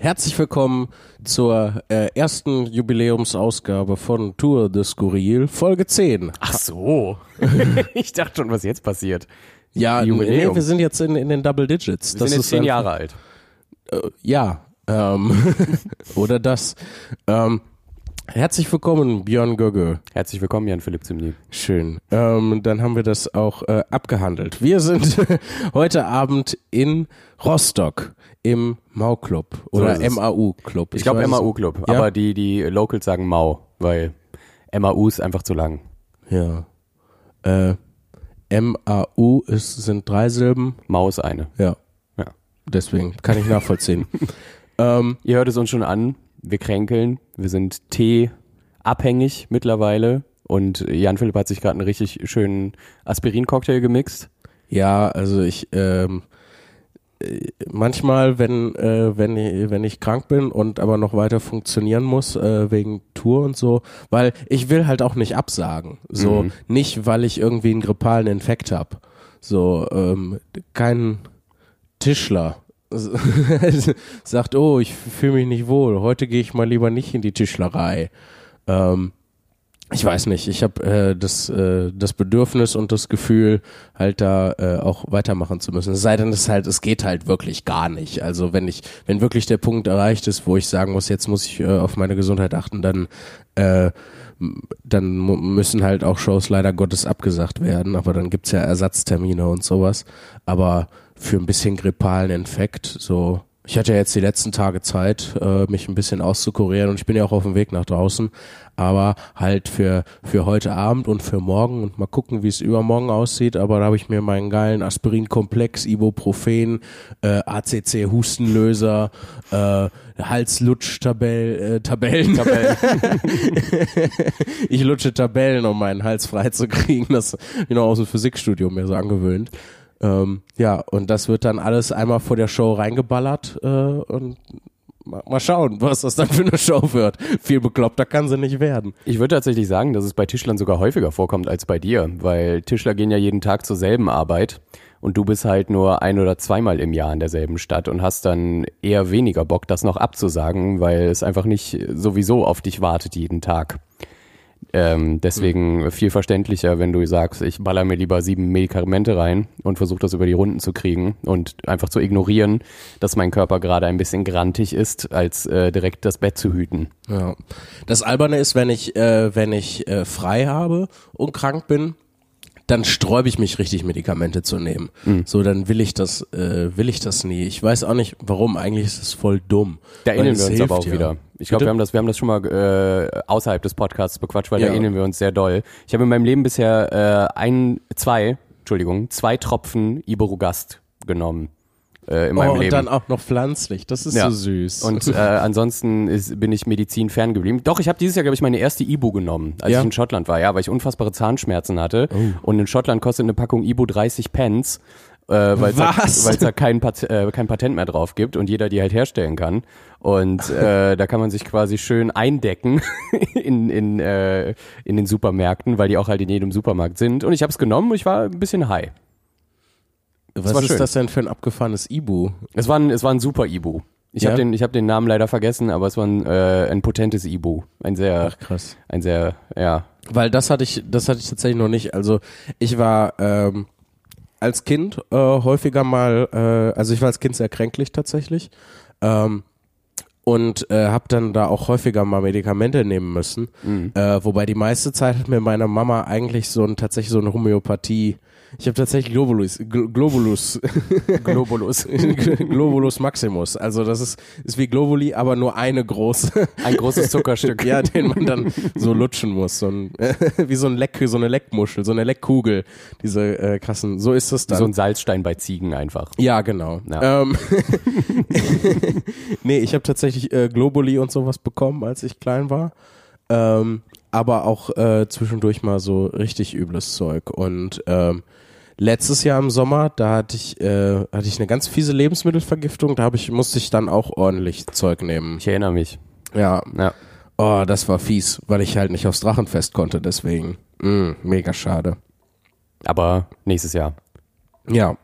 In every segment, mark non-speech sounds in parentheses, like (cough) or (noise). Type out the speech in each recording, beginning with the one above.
Herzlich willkommen zur äh, ersten Jubiläumsausgabe von Tour de Skurril, Folge 10. Ach so. (laughs) ich dachte schon, was jetzt passiert. Ja, Jubiläum. nee, wir sind jetzt in, in den Double Digits. Wir sind jetzt zehn Jahre alt. Äh, ja, ähm, (laughs) oder das. Ähm, herzlich willkommen, Björn Gögge. Herzlich willkommen, Jan Philipp Zimny. Schön. Ähm, dann haben wir das auch äh, abgehandelt. Wir sind (laughs) heute Abend in Rostock im Mau-Club oder es. MAU-Club. Ich glaube weiß es- MAU-Club, Ja? aber die, die Locals sagen Mau, weil MAU ist einfach zu lang. Ja. Äh, M-A-U ist, sind drei Silben. Mau ist eine. Ja. Ja. Deswegen kann ich nachvollziehen. (laughs) ähm, Ihr hört es uns schon an, wir kränkeln, wir sind Tee-abhängig mittlerweile und Jan Philipp hat sich gerade einen richtig schönen Aspirin-Cocktail gemixt. ja, also ich ähm, äh, manchmal, wenn äh, wenn ich, wenn ich krank bin und aber noch weiter funktionieren muss äh, wegen Tour und so, weil ich will halt auch nicht absagen. So Mhm. nicht, weil ich irgendwie einen grippalen Infekt habe. So ähm, kein Tischler (laughs) sagt, oh, ich fühle mich nicht wohl. Heute gehe ich mal lieber nicht in die Tischlerei. Ähm, ich weiß nicht, ich habe äh, das, äh, das Bedürfnis und das Gefühl, halt da äh, auch weitermachen zu müssen. Es sei denn, es halt, es geht halt wirklich gar nicht. Also wenn ich, wenn wirklich der Punkt erreicht ist, wo ich sagen muss, jetzt muss ich äh, auf meine Gesundheit achten, dann äh, dann müssen halt auch Shows leider Gottes abgesagt werden, aber dann gibt's ja Ersatztermine und sowas. Aber für ein bisschen grippalen Infekt, so ich hatte ja jetzt die letzten Tage Zeit, äh, mich ein bisschen auszukurieren und ich bin ja auch auf dem Weg nach draußen, aber halt für, für heute Abend und für morgen und mal gucken, wie es übermorgen aussieht, aber da habe ich mir meinen geilen Aspirin-Komplex, Ibuprofen, äh, ACC Hustenlöser, äh, Halslutsch-Tabellen, äh, Tabellen, Tabellen. (laughs) ich lutsche Tabellen, um meinen Hals frei zu kriegen, das hab ich noch aus dem Physikstudium mir so angewöhnt. Ähm, ja, und das wird dann alles einmal vor der Show reingeballert äh, und mal, mal schauen, was das dann für eine Show wird. Viel bekloppter kann sie nicht werden. Ich würde tatsächlich sagen, dass es bei Tischlern sogar häufiger vorkommt als bei dir, weil Tischler gehen ja jeden Tag zur selben Arbeit und du bist halt nur ein oder zweimal im Jahr in derselben Stadt und hast dann eher weniger Bock, das noch abzusagen, weil es einfach nicht sowieso auf dich wartet jeden Tag. Ähm, deswegen viel verständlicher, wenn du sagst, ich baller mir lieber sieben Medikamente rein und versuche das über die Runden zu kriegen und einfach zu ignorieren, dass mein Körper gerade ein bisschen grantig ist, als äh, direkt das Bett zu hüten. Ja. Das Alberne ist, wenn ich, äh, wenn ich äh, frei habe und krank bin, dann sträube ich mich richtig, Medikamente zu nehmen. Mhm. So, dann will ich das, äh, will ich das nie. Ich weiß auch nicht, warum. Eigentlich ist es voll dumm. Da erinnern wir uns aber auch ja. wieder. Ich glaube, wir haben das, wir haben das schon mal äh, außerhalb des Podcasts bequatscht, weil Ja. da erinnern wir uns sehr doll. Ich habe in meinem Leben bisher äh, ein, zwei, Entschuldigung, zwei Tropfen Iberogast genommen äh, in meinem Oh, und Leben. dann auch noch pflanzlich. Das ist Ja. so süß. Und äh, (laughs) ansonsten ist, bin ich Medizin ferngeblieben. Doch, ich habe dieses Jahr, glaube ich, meine erste Ibu genommen, als Ja? Oh. ich in Schottland war, ja, weil ich unfassbare Zahnschmerzen hatte. Und in Schottland kostet eine Packung Ibu 30 Pence. Äh, weil es da, da kein, Pat äh, kein Patent mehr drauf gibt und jeder die halt herstellen kann. Und (laughs) äh, da kann man sich quasi schön eindecken (laughs) in, in, äh, in den Supermärkten, weil die auch halt in jedem Supermarkt sind. Und ich habe es genommen und ich war ein bisschen high. Was ist schön. das denn für ein abgefahrenes Ibu? Es war ein, es war ein super Ibu. Ich Ja? habe den, ich hab den Namen leider vergessen, aber es war ein, äh, ein potentes Ibu. Ein sehr, Krass. ein sehr, ja. Weil das hatte ich, das hatte ich tatsächlich noch nicht. Also ich war ähm, als Kind äh, häufiger mal, äh, also ich war als Kind sehr kränklich tatsächlich ähm, und äh, habe dann da auch häufiger mal Medikamente nehmen müssen. Äh, wobei die meiste Zeit hat mir meine Mama eigentlich so ein tatsächlich so eine Homöopathie. Ich habe tatsächlich Globulus, Gl Globulus, (laughs) Globulus. (laughs) Globulus Maximus. Also das ist ist wie Globuli, aber nur eine große. Ein großes Zuckerstück. Ja, den man dann so lutschen muss. So ein, (laughs) wie so ein Leck, so eine Leckmuschel, so eine Leckkugel. Diese äh, krassen, so ist es dann. So ein Salzstein bei Ziegen einfach. ja, genau. Ja. Ähm, nee, ich habe tatsächlich äh, Globuli und sowas bekommen, als ich klein war. Ähm, aber auch äh, zwischendurch mal so richtig übles Zeug. Und ähm, letztes Jahr im Sommer, da hatte ich, äh, hatte ich eine ganz fiese Lebensmittelvergiftung. Da ich, musste ich dann auch ordentlich Zeug nehmen. Ich erinnere mich. Ja, Ja. Oh, das war fies, weil ich halt nicht aufs Drachenfest konnte, deswegen. Mm, mega schade. Aber nächstes Jahr. Ja.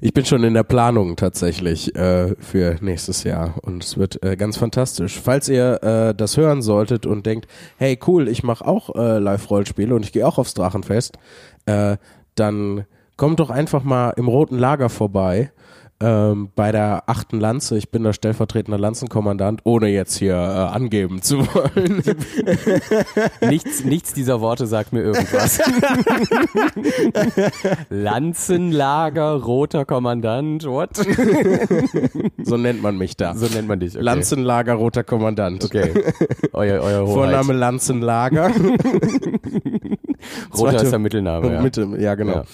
Ich bin schon in der Planung tatsächlich äh, für nächstes Jahr und es wird äh, ganz fantastisch. Falls ihr äh, das hören solltet und denkt, hey cool, ich mache auch äh, Live-Rollspiele und ich gehe auch aufs Drachenfest, äh, dann kommt doch einfach mal im Roten Lager vorbei ähm, bei der achten Lanze. Ich bin der stellvertretende Lanzenkommandant, ohne jetzt hier äh, angeben zu wollen. (laughs) nichts, nichts dieser Worte sagt mir irgendwas. (laughs) Lanzenlager, roter Kommandant, what? so nennt man mich da. So nennt man dich. Okay. Lanzenlager, roter Kommandant. Okay. Euer, euer Hoheit. Vorname Lanzenlager. (laughs) Roter ist der Mittelname. Ja, Mitte, ja genau.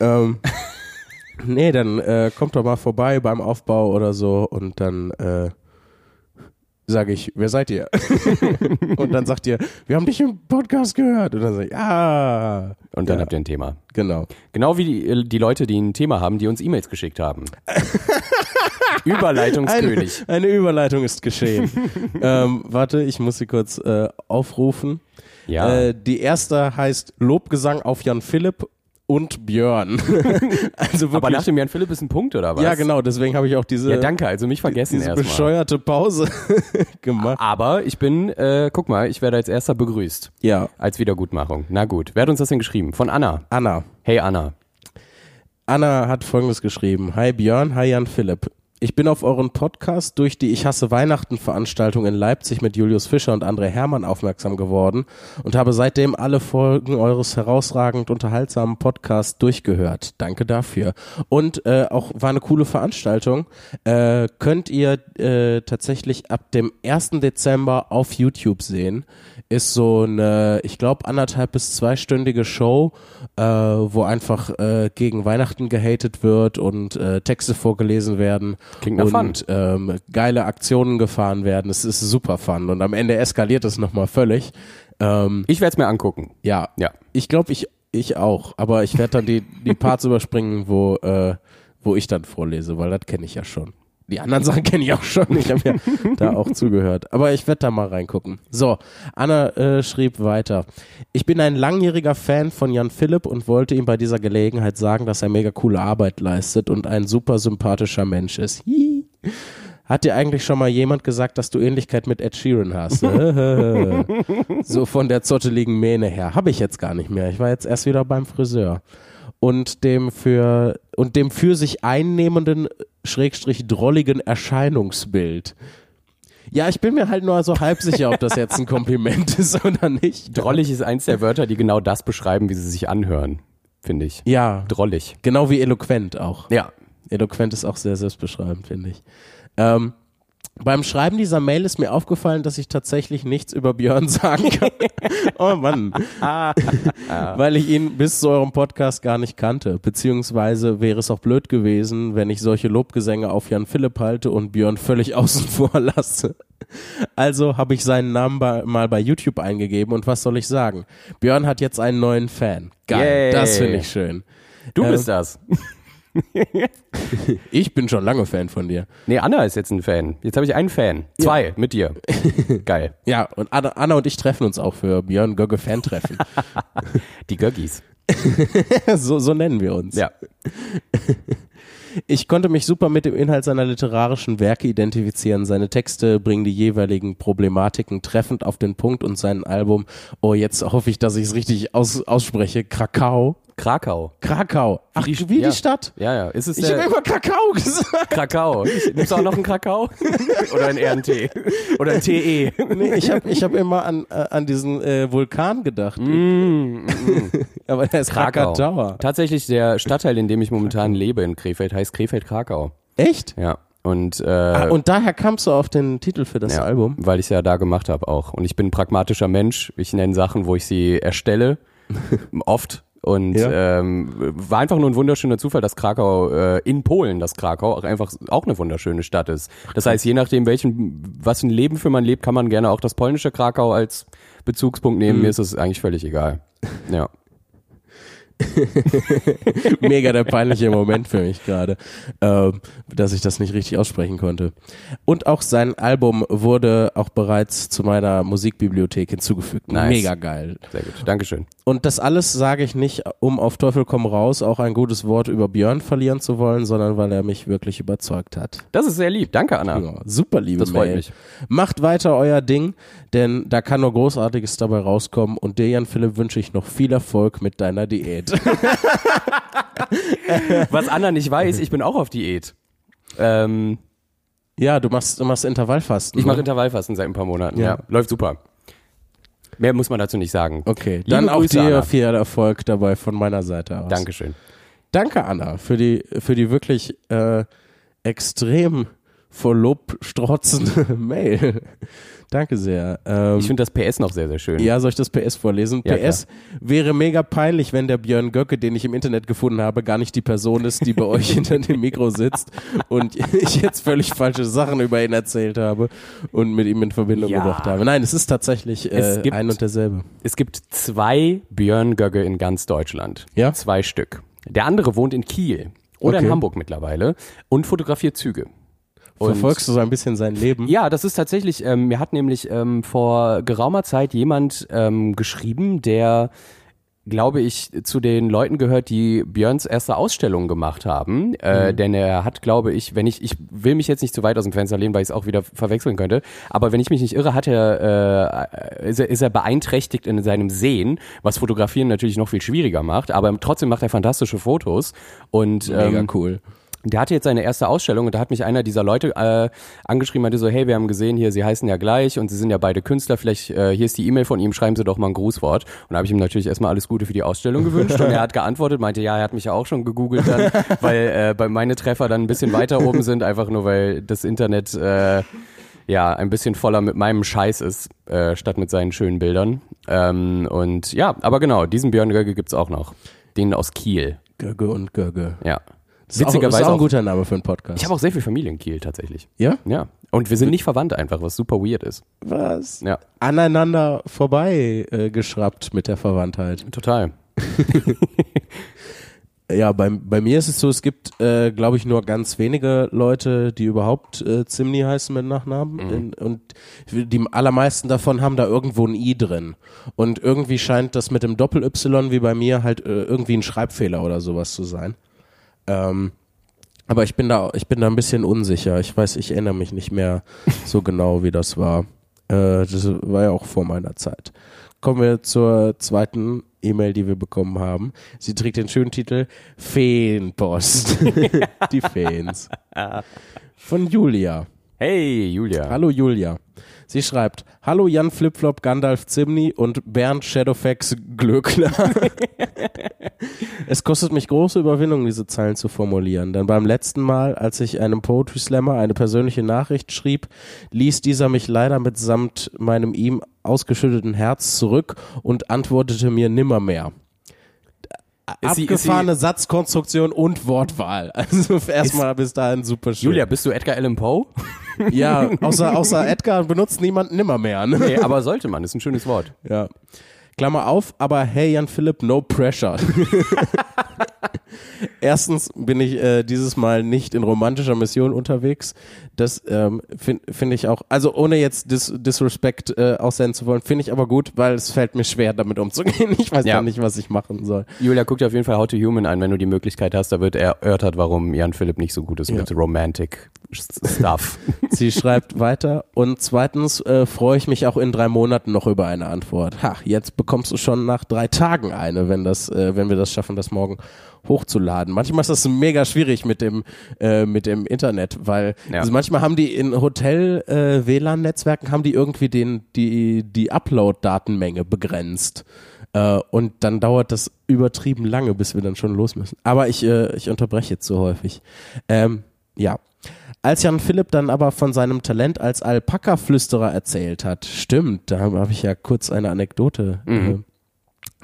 Ja. Ähm, nee, dann äh, kommt doch mal vorbei beim Aufbau oder so und dann äh, sage ich, wer seid ihr? (laughs) und dann sagt ihr, wir haben dich im Podcast gehört. Und dann sage ich, ah. Und dann ja. habt ihr ein Thema. Genau. Genau wie die, die Leute, die ein Thema haben, die uns E-Mails geschickt haben. (laughs) Überleitungskönig. Eine, eine, Überleitung ist geschehen. (laughs) ähm, warte, ich muss sie kurz äh, aufrufen. Ja. Äh, die erste heißt Lobgesang auf Jan Philipp und Björn. (laughs) also wirklich, Aber nach dem Jan Philipp ist ein Punkt, oder was? Ja, genau, deswegen habe ich auch diese. Ja, danke, also mich vergessen Diese bescheuerte Pause (laughs) gemacht. Aber ich bin, äh, guck mal, ich werde als erster begrüßt. Ja. Als Wiedergutmachung. Na gut. Wer hat uns das denn geschrieben? Von Anna. Anna. Hey Anna. Anna hat folgendes geschrieben. Hi Björn, hi Jan Philipp. Ich bin auf euren Podcast durch die Ich hasse Weihnachten Veranstaltung in Leipzig mit Julius Fischer und André Hermann aufmerksam geworden und habe seitdem alle Folgen eures herausragend unterhaltsamen Podcasts durchgehört. Danke dafür. Und äh, auch war eine coole Veranstaltung. Äh, könnt ihr äh, tatsächlich ab dem 1. Dezember auf YouTube sehen. Ist so eine, ich glaube, anderthalb bis zweistündige Show, äh, wo einfach äh, gegen Weihnachten gehatet wird und äh, Texte vorgelesen werden. Klingt nach und ähm, geile Aktionen gefahren werden. Es ist super fun und am Ende eskaliert es nochmal völlig. Ähm, ich werde es mir angucken. Ja, ja. Ich glaube, ich ich auch, aber ich werde dann die die (laughs) Parts überspringen, wo äh, wo ich dann vorlese, weil das kenne ich ja schon. Die anderen (laughs) Sachen kenne ich auch schon. Ich habe ja (laughs) da auch zugehört. Aber ich werde da mal reingucken. So, Anna äh, schrieb weiter. Ich bin ein langjähriger Fan von Jan Philipp und wollte ihm bei dieser Gelegenheit sagen, dass er mega coole Arbeit leistet und ein super sympathischer Mensch ist. Hihi. Hat dir eigentlich schon mal jemand gesagt, dass du Ähnlichkeit mit Ed Sheeran hast? (laughs) so von der zotteligen Mähne her. Habe ich jetzt gar nicht mehr. Ich war jetzt erst wieder beim Friseur und dem für und dem für sich einnehmenden schrägstrich drolligen Erscheinungsbild. Ja, ich bin mir halt nur so halb sicher, ob das jetzt ein Kompliment (laughs) ist oder nicht. Drollig ist eins der Wörter, die genau das beschreiben, wie sie sich anhören, finde ich. Ja. Drollig. Genau wie eloquent auch. Ja. Eloquent ist auch sehr selbstbeschreibend, finde ich. Ähm, beim Schreiben dieser Mail ist mir aufgefallen, dass ich tatsächlich nichts über Björn (laughs) sagen kann. oh Mann. Weil ich ihn bis zu eurem Podcast gar nicht kannte. Beziehungsweise wäre es auch blöd gewesen, wenn ich solche Lobgesänge auf Jan Philipp halte und Björn völlig (laughs) außen vor lasse. Also habe ich seinen Namen bei, mal bei YouTube eingegeben und was soll ich sagen? Björn hat jetzt einen neuen Fan. Geil. Yay. Das finde ich schön. Du bist ähm, das. (laughs) (laughs) ich bin schon lange Fan von dir. Nee, Anna ist jetzt ein Fan. Jetzt habe ich einen Fan. Zwei ja. mit dir. (laughs) Geil. Ja, und Anna, Anna, und ich treffen uns auch für Björn Gögge Fan-Treffen. (laughs) Die Göggis. so, so nennen wir uns. Ja. Ich konnte mich super mit dem Inhalt seiner literarischen Werke identifizieren. Seine Texte bringen die jeweiligen Problematiken treffend auf den Punkt und sein Album, oh, jetzt hoffe ich, dass ich es richtig aus, ausspreche, Krakau. Krakau. Krakau. Ach, wie, wie ja. die Stadt? Ja, ja. Ist es ich habe immer Kakao gesagt. Krakau. Nimmst du auch noch einen Kakao? (laughs) Oder ein RNT? Oder ein TE? Nee, ich habe ich hab immer an, äh, an diesen äh, Vulkan gedacht. Mm, mm. (laughs) Aber der ist Krakau. Krakatower. Tatsächlich der Stadtteil, in dem ich momentan lebe in Krefeld, heißt Krefeld-Krakau. Echt? Ja. Und, äh, ah, und daher kamst du auf den Titel für das ja, Album? Weil ich es ja da gemacht habe auch. Und ich bin ein pragmatischer Mensch. Ich nenne Sachen, wo ich sie erstelle. (laughs) oft und Ja. ähm, war einfach nur ein wunderschöner Zufall, dass Krakau äh, in Polen, dass Krakau auch einfach auch eine wunderschöne Stadt ist. Das heißt, je nachdem, welchen, was für ein Leben für man lebt, kann man gerne auch das polnische Krakau als Bezugspunkt nehmen. Mhm. Mir ist es eigentlich völlig egal. Ja. (laughs) Mega der peinliche Moment für mich gerade, äh, dass ich das nicht richtig aussprechen konnte. Und auch sein Album wurde auch bereits zu meiner Musikbibliothek hinzugefügt. Nice. Mega geil. Sehr gut. Dankeschön. Und das alles sage ich nicht, um auf Teufel komm raus auch ein gutes Wort über Björn verlieren zu wollen, sondern weil er mich wirklich überzeugt hat. Das ist sehr lieb. Danke, Anna. Ja, super liebe Das freut Mail. mich. Macht weiter euer Ding, denn da kann nur Großartiges dabei rauskommen. Und dir, Jan Philipp, wünsche ich noch viel Erfolg mit deiner Diät. (laughs) Was Anna nicht weiß, ich bin auch auf Diät. Ähm, ja, du machst, du machst Intervallfasten. ich mache ne? Intervallfasten seit ein paar Monaten. Ja. Ja. Läuft super. Mehr muss man dazu nicht sagen. Okay, Liebe dann auch Grüße, dir Anna. viel Erfolg dabei von meiner Seite aus. Dankeschön. Danke, Anna, für die, für die wirklich äh, extrem vor Lob strotzende (laughs) Mail. Danke sehr. Ähm, Ich finde das PS noch sehr, sehr schön. ja, soll ich das PS vorlesen? Ja, PS wäre mega peinlich, wenn der Björn Göcke, den ich im Internet gefunden habe, gar nicht die Person ist, die bei euch (laughs) hinter dem Mikro sitzt und ich jetzt völlig falsche Sachen über ihn erzählt habe und mit ihm in Verbindung Ja. gebracht habe. Nein, es ist tatsächlich äh, Es gibt- ein und derselbe. Es gibt zwei Björn Gögge in ganz Deutschland. Ja? Zwei Stück. Der andere wohnt in Kiel oder Okay. in Hamburg mittlerweile und fotografiert Züge. Und Verfolgst du so ein bisschen sein Leben? Ja, das ist tatsächlich, ähm, mir hat nämlich ähm, vor geraumer Zeit jemand ähm, geschrieben, der glaube ich, zu den Leuten gehört, die Björns erste Ausstellung gemacht haben. Äh, Denn er hat, glaube ich, wenn ich, ich will mich jetzt nicht zu weit aus dem Fenster lehnen, weil ich es auch wieder verwechseln könnte, aber wenn ich mich nicht irre, hat er, äh, ist, er, ist er beeinträchtigt in seinem Sehen, was Fotografieren natürlich noch viel schwieriger macht, aber trotzdem macht er fantastische Fotos. Und Mega ähm, der hatte jetzt seine erste Ausstellung und da hat mich einer dieser Leute äh, angeschrieben, meinte so, hey, wir haben gesehen hier, sie heißen ja gleich und sie sind ja beide Künstler, vielleicht äh, hier ist die E-Mail von ihm, schreiben Sie doch mal ein Grußwort. Und da habe ich ihm natürlich erstmal alles Gute für die Ausstellung gewünscht und er hat geantwortet, meinte, ja, er hat mich ja auch schon gegoogelt dann, (laughs) weil äh, bei meine Treffer dann ein bisschen weiter oben sind, einfach nur weil das Internet äh, ja ein bisschen voller mit meinem Scheiß ist, äh, statt mit seinen schönen Bildern. Ähm, und ja, aber genau, diesen Björn Gögge gibt's auch noch. Den aus Kiel. Gögge und Gögge. Ja. Witzigerweise ist auch ein guter Name für einen Podcast. Ich habe auch sehr viel Familie in Kiel tatsächlich. ja? Ja. Und wir sind nicht verwandt einfach, was super weird ist. Was? Ja, Aneinander vorbei äh, geschraubt mit der Verwandtheit. total. (laughs) Ja, bei, bei mir ist es so, es gibt, äh, glaube ich, nur ganz wenige Leute, die überhaupt äh, Zimni heißen mit Nachnamen. In, und die allermeisten davon haben da irgendwo ein I drin. Und irgendwie scheint das mit dem Doppel-Y wie bei mir halt äh, irgendwie ein Schreibfehler oder sowas zu sein. Ähm, aber ich bin da, ich bin da ein bisschen unsicher. Ich weiß, ich erinnere mich nicht mehr (laughs) so genau, wie das war. Äh, das war ja auch vor meiner Zeit. Kommen wir zur zweiten E-Mail, die wir bekommen haben. Sie trägt den schönen Titel Feenpost. (laughs) die Feens. (laughs) Von Julia. Hey, Julia. Hallo Julia. Sie schreibt, Hallo Jan Flipflop, Gandalf Zimni und Bernd Shadowfax Glöckler. (laughs) es kostet mich große Überwindung, diese Zeilen zu formulieren, denn beim letzten Mal, als ich einem Poetry Slammer eine persönliche Nachricht schrieb, ließ dieser mich leider mitsamt meinem ihm ausgeschütteten Herz zurück und antwortete mir nimmermehr. Abgefahrene Satzkonstruktion und Wortwahl. (laughs) Also erstmal bis dahin super schön. Julia, bist du Edgar Allan Poe? (laughs) Ja, außer, außer Edgar benutzt niemand nimmermehr. Ne? Nee, aber sollte man, ist ein schönes Wort. Ja. Klammer auf, aber hey Jan Philipp, no pressure. (laughs) Erstens bin ich äh, dieses Mal nicht in romantischer Mission unterwegs. Das ähm, finde find ich auch, also ohne jetzt Dis Disrespect äh, aussenden zu wollen, finde ich aber gut, weil es fällt mir schwer, damit umzugehen. Ich weiß Ja. nicht, was ich machen soll. Julia, guck dir auf jeden Fall How to Human an, wenn du die Möglichkeit hast. Da wird erörtert, warum Jan Philipp nicht so gut ist mit Romantic Stuff. (laughs) Sie schreibt weiter und zweitens äh, freue ich mich auch in drei Monaten noch über eine Antwort. Ha, jetzt bekommst du schon nach drei Tagen eine, wenn das, äh, wenn wir das schaffen, das morgen hochzuladen. Manchmal ist das mega schwierig mit dem äh, mit dem Internet, weil Ja. also manchmal haben die in Hotel äh, haben die irgendwie den die die Upload-Datenmenge begrenzt. Äh, und dann dauert das übertrieben lange, bis wir dann schon los müssen. Aber ich, äh, ich unterbreche jetzt so häufig. Ähm, ja. Als Jan Philipp dann aber von seinem Talent als Alpaka-Flüsterer erzählt hat, stimmt, da habe hab ich ja kurz eine Anekdote äh,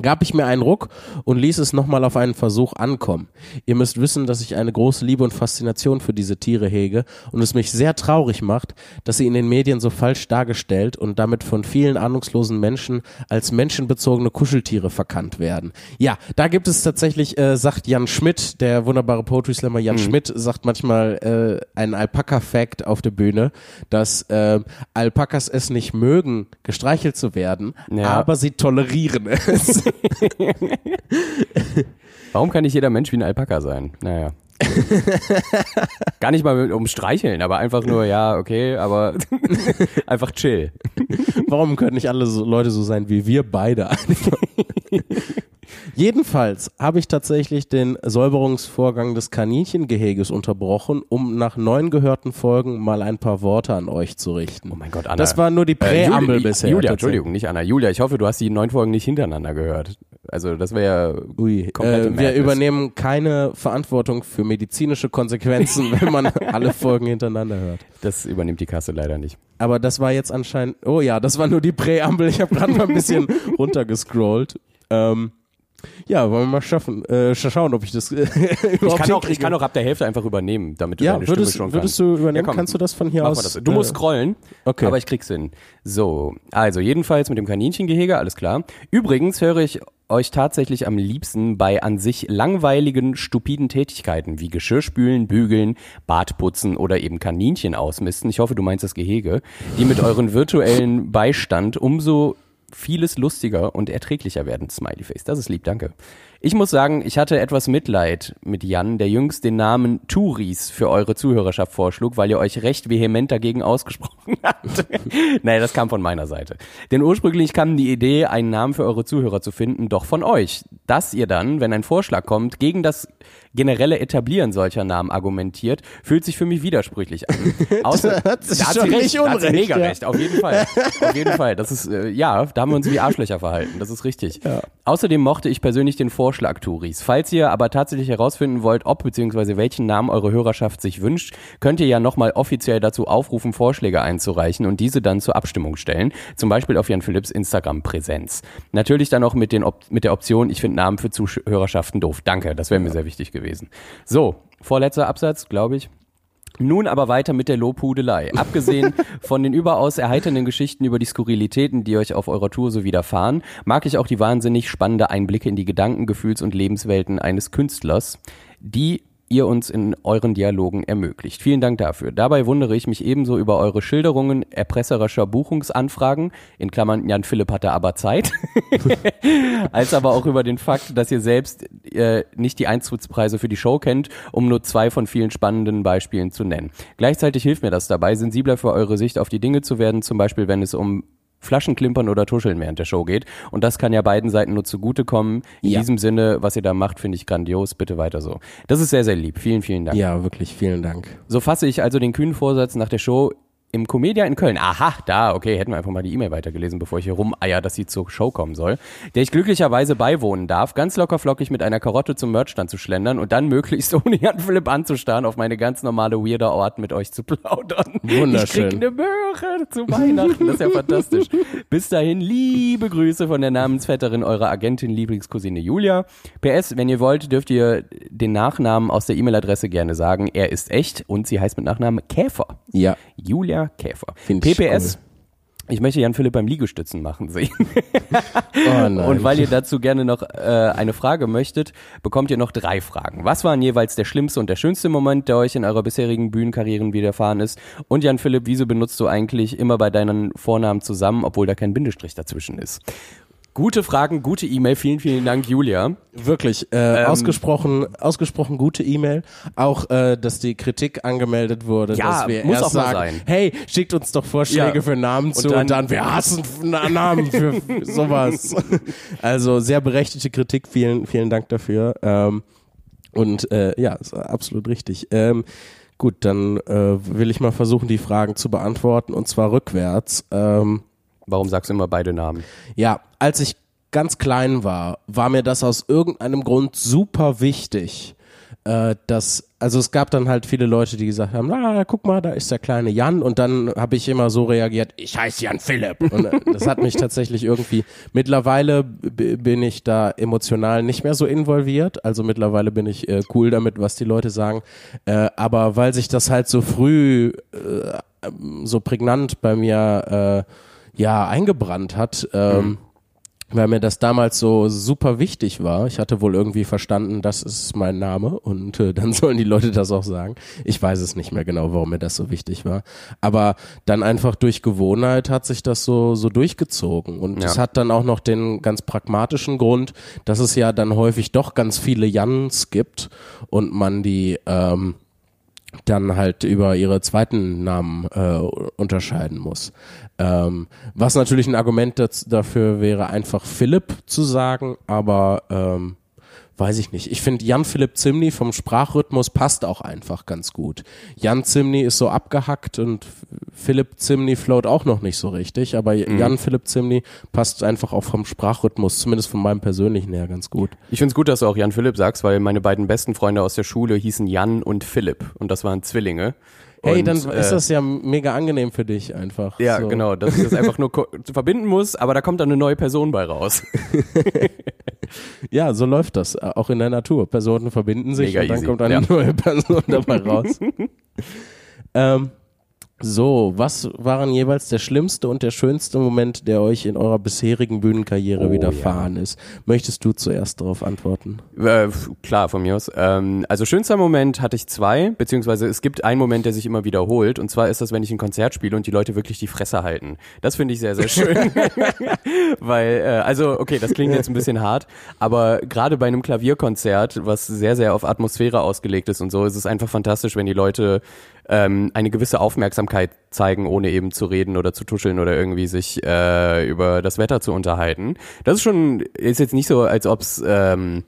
gab ich mir einen Ruck und ließ es nochmal auf einen Versuch ankommen. Ihr müsst wissen, dass ich eine große Liebe und Faszination für diese Tiere hege und es mich sehr traurig macht, dass sie in den Medien so falsch dargestellt und damit von vielen ahnungslosen Menschen als menschenbezogene Kuscheltiere verkannt werden. Ja, da gibt es tatsächlich, äh, sagt Jan Schmidt, der wunderbare Poetry Slammer Jan mhm. Schmidt, sagt manchmal äh, einen Alpaka-Fact auf der Bühne, dass äh, Alpakas es nicht mögen, gestreichelt zu werden, ja. aber sie tolerieren es. (laughs) Warum kann nicht jeder Mensch wie ein Alpaka sein? Naja. Gar nicht mal um Streicheln, aber einfach nur, ja, okay, aber (laughs) einfach chill. Warum können nicht alle so Leute so sein wie wir beide einfach? (laughs) Jedenfalls habe ich tatsächlich den Säuberungsvorgang des Kaninchengehege unterbrochen, um nach neun gehörten Folgen mal ein paar Worte an euch zu richten. Oh mein Gott, Anna. Das war nur die Präambel äh, bisher. Julia, Entschuldigung, nicht Anna. Julia, ich hoffe, du hast die neun Folgen nicht hintereinander gehört. Also das wäre ja Ui, äh, Wir übernehmen keine Verantwortung für medizinische Konsequenzen, (laughs) wenn man alle Folgen hintereinander hört. Das übernimmt die Kasse leider nicht. Aber das war jetzt anscheinend, oh ja, das war nur die Präambel. Ich habe gerade mal ein bisschen (laughs) runtergescrollt. Ähm, ja, wollen wir mal schaffen, äh, schauen, ob ich das äh, (laughs) überhaupt ich kann, auch, ich kann auch ab der Hälfte einfach übernehmen, damit du ja, deine würdest, Stimme schon würdest du übernehmen? Ja, komm, Kannst du das von hier aus? Das. Du äh, musst scrollen, okay. aber ich krieg's hin. So, also jedenfalls mit dem Kaninchengehege, alles klar. Übrigens höre ich euch tatsächlich am liebsten bei an sich langweiligen, stupiden Tätigkeiten wie Geschirrspülen, Bügeln, Badputzen oder eben Kaninchen ausmisten. Ich hoffe, du meinst das Gehege, die mit euren virtuellen Beistand umso vieles lustiger und erträglicher werden. Smiley-Face, das ist lieb, danke. Ich muss sagen, ich hatte etwas Mitleid mit Jan, der jüngst den Namen Touris für eure Zuhörerschaft vorschlug, weil ihr euch recht vehement dagegen ausgesprochen (laughs) habt. naja, das kam von meiner Seite. Denn ursprünglich kam die Idee, einen Namen für eure Zuhörer zu finden, doch von euch. Dass ihr dann, wenn ein Vorschlag kommt, gegen das generelle Etablieren solcher Namen argumentiert, fühlt sich für mich widersprüchlich an. (laughs) Außer, da hat sie da schon recht, nicht unrecht, da hat sie mega ja. recht, auf jeden Fall. Auf jeden Fall. Das ist, äh, ja, da haben wir uns wie Arschlöcher verhalten, das ist richtig. Ja. Außerdem mochte ich persönlich den Vorschlag Touris. Falls ihr aber tatsächlich herausfinden wollt, ob bzw. welchen Namen eure Hörerschaft sich wünscht, könnt ihr ja nochmal offiziell dazu aufrufen, Vorschläge einzureichen und diese dann zur Abstimmung stellen. Zum Beispiel auf Jan Philipps Instagram-Präsenz. Natürlich dann auch mit, den Op mit der Option, ich finde Namen für Zuhörerschaften doof. Danke, das wäre mir sehr wichtig gewesen. So, vorletzter Absatz, glaube ich. Nun aber weiter mit der Lobhudelei. Abgesehen (laughs) von den überaus erheiternden Geschichten über die Skurrilitäten, die euch auf eurer Tour so widerfahren, mag ich auch die wahnsinnig spannende Einblicke in die Gedanken, Gefühls- und Lebenswelten eines Künstlers, die ihr uns in euren Dialogen ermöglicht. Vielen Dank dafür. Dabei wundere ich mich ebenso über eure Schilderungen erpresserischer Buchungsanfragen, in Klammern Jan Philipp hatte aber Zeit, (laughs) als aber auch über den Fakt, dass ihr selbst äh, nicht die Eintrittspreise für die Show kennt, um nur zwei von vielen spannenden Beispielen zu nennen. Gleichzeitig hilft mir das dabei, sensibler für eure Sicht auf die Dinge zu werden, zum Beispiel wenn es um Flaschenklimpern oder Tuscheln während der Show geht. Und das kann ja beiden Seiten nur zugutekommen. In ja. diesem Sinne, was ihr da macht, finde ich grandios. Bitte weiter so. Das ist sehr, sehr lieb. Vielen, vielen Dank. Ja, wirklich, vielen Dank. So fasse ich also den kühnen Vorsatz nach der Show im Comedia in Köln. Aha, da, okay, hätten wir einfach mal die E-Mail weitergelesen, bevor ich hier rumeier, dass sie zur Show kommen soll. Der ich glücklicherweise beiwohnen darf, ganz locker flockig mit einer Karotte zum Merchstand zu schlendern und dann möglichst (laughs) ohne Jan Philipp anzustarren, auf meine ganz normale weirder Ort mit euch zu plaudern. Wunderschön. Ich krieg eine Möhre zu Weihnachten, das ist ja fantastisch. Bis dahin, liebe Grüße von der Namensvetterin eurer Agentin Lieblingscousine Julia. PS, wenn ihr wollt, dürft ihr den Nachnamen aus der E-Mail-Adresse gerne sagen. Er ist echt und sie heißt mit Nachnamen Käfer. Ja. Julia Käfer. Find PPS. Cool. Ich möchte Jan Philipp beim Liegestützen machen sehen. (laughs) oh Und weil ihr dazu gerne noch äh, eine Frage möchtet, bekommt ihr noch drei Fragen. Was waren jeweils der schlimmste und der schönste Moment, der euch in eurer bisherigen Bühnenkarrieren widerfahren ist? Und Jan Philipp, wieso benutzt du eigentlich immer bei deinen Vornamen zusammen, obwohl da kein Bindestrich dazwischen ist? Gute Fragen, gute E-Mail. Vielen, vielen Dank, Julia. Wirklich, äh, ähm, ausgesprochen, ausgesprochen gute E-Mail. Auch, äh, dass die Kritik angemeldet wurde, ja, dass wir muss erst auch sagen, sein. hey, schickt uns doch Vorschläge ja. für Namen zu und dann, und dann wir hassen Namen für (laughs) sowas. also sehr berechtigte Kritik. Vielen, vielen Dank dafür. Ähm, und äh, ja, ist absolut richtig. Ähm, gut, dann äh, will ich mal versuchen, die Fragen zu beantworten und zwar rückwärts. Ähm, Warum sagst du immer beide Namen? Ja, als ich ganz klein war, war mir das aus irgendeinem Grund super wichtig, äh, dass, also es gab dann halt viele Leute, die gesagt haben, na, guck mal, da ist der kleine Jan. Und dann habe ich immer so reagiert, ich heiße Jan Philipp. Und äh, das hat mich tatsächlich irgendwie, mittlerweile bin ich da emotional nicht mehr so involviert, also mittlerweile bin ich äh, cool damit, was die Leute sagen, äh, aber weil sich das halt so früh äh, so prägnant bei mir äh, ja eingebrannt hat, ähm, mhm weil mir das damals so super wichtig war. Ich hatte wohl irgendwie verstanden, das ist mein Name und äh, (laughs) dann sollen die Leute das auch sagen. Ich weiß es nicht mehr genau, warum mir das so wichtig war. Aber dann einfach durch Gewohnheit hat sich das so, so durchgezogen. Und es ja. hat dann auch noch den ganz pragmatischen Grund, dass es ja dann häufig doch ganz viele Jans gibt und man die, ähm, dann halt über ihre zweiten Namen äh, unterscheiden muss. Ähm, was natürlich ein Argument dafür wäre, einfach Philipp zu sagen, aber ähm, weiß ich nicht. Ich finde Jan Philipp Zimny vom Sprachrhythmus passt auch einfach ganz gut. Jan Zimny ist so abgehackt und Philipp Zimny float auch noch nicht so richtig, aber mhm. Jan Philipp Zimny passt einfach auch vom Sprachrhythmus, zumindest von meinem persönlichen her ganz gut. Ich finde es gut, dass du auch Jan Philipp sagst, weil meine beiden besten Freunde aus der Schule hießen Jan und Philipp und das waren Zwillinge. Hey, und, dann äh, ist das ja mega angenehm für dich einfach. Ja, so. genau, dass ich das einfach nur verbinden muss, aber da kommt dann eine neue Person bei raus. (laughs) ja, so läuft das, äh, auch in der Natur. Personen verbinden sich mega und dann easy. kommt eine ja. neue Person dabei raus. (laughs) ähm, so, was waren jeweils der schlimmste und der schönste Moment, der euch in eurer bisherigen Bühnenkarriere oh, widerfahren ja. ist? Möchtest du zuerst darauf antworten? Äh, klar, von mir aus. Ähm, also schönster Moment hatte ich zwei, beziehungsweise es gibt einen Moment, der sich immer wiederholt. Und zwar ist das, wenn ich ein Konzert spiele und die Leute wirklich die Fresse halten. Das finde ich sehr, sehr schön. (laughs) (laughs) Weil, äh, also, okay, das klingt jetzt ein bisschen hart, aber gerade bei einem Klavierkonzert, was sehr, sehr auf Atmosphäre ausgelegt ist und so, ist es einfach fantastisch, wenn die Leute ähm, eine gewisse Aufmerksamkeit zeigen, ohne eben zu reden oder zu tuscheln oder irgendwie sich äh, über das Wetter zu unterhalten. Das ist schon, ist jetzt nicht so, als ob's ähm,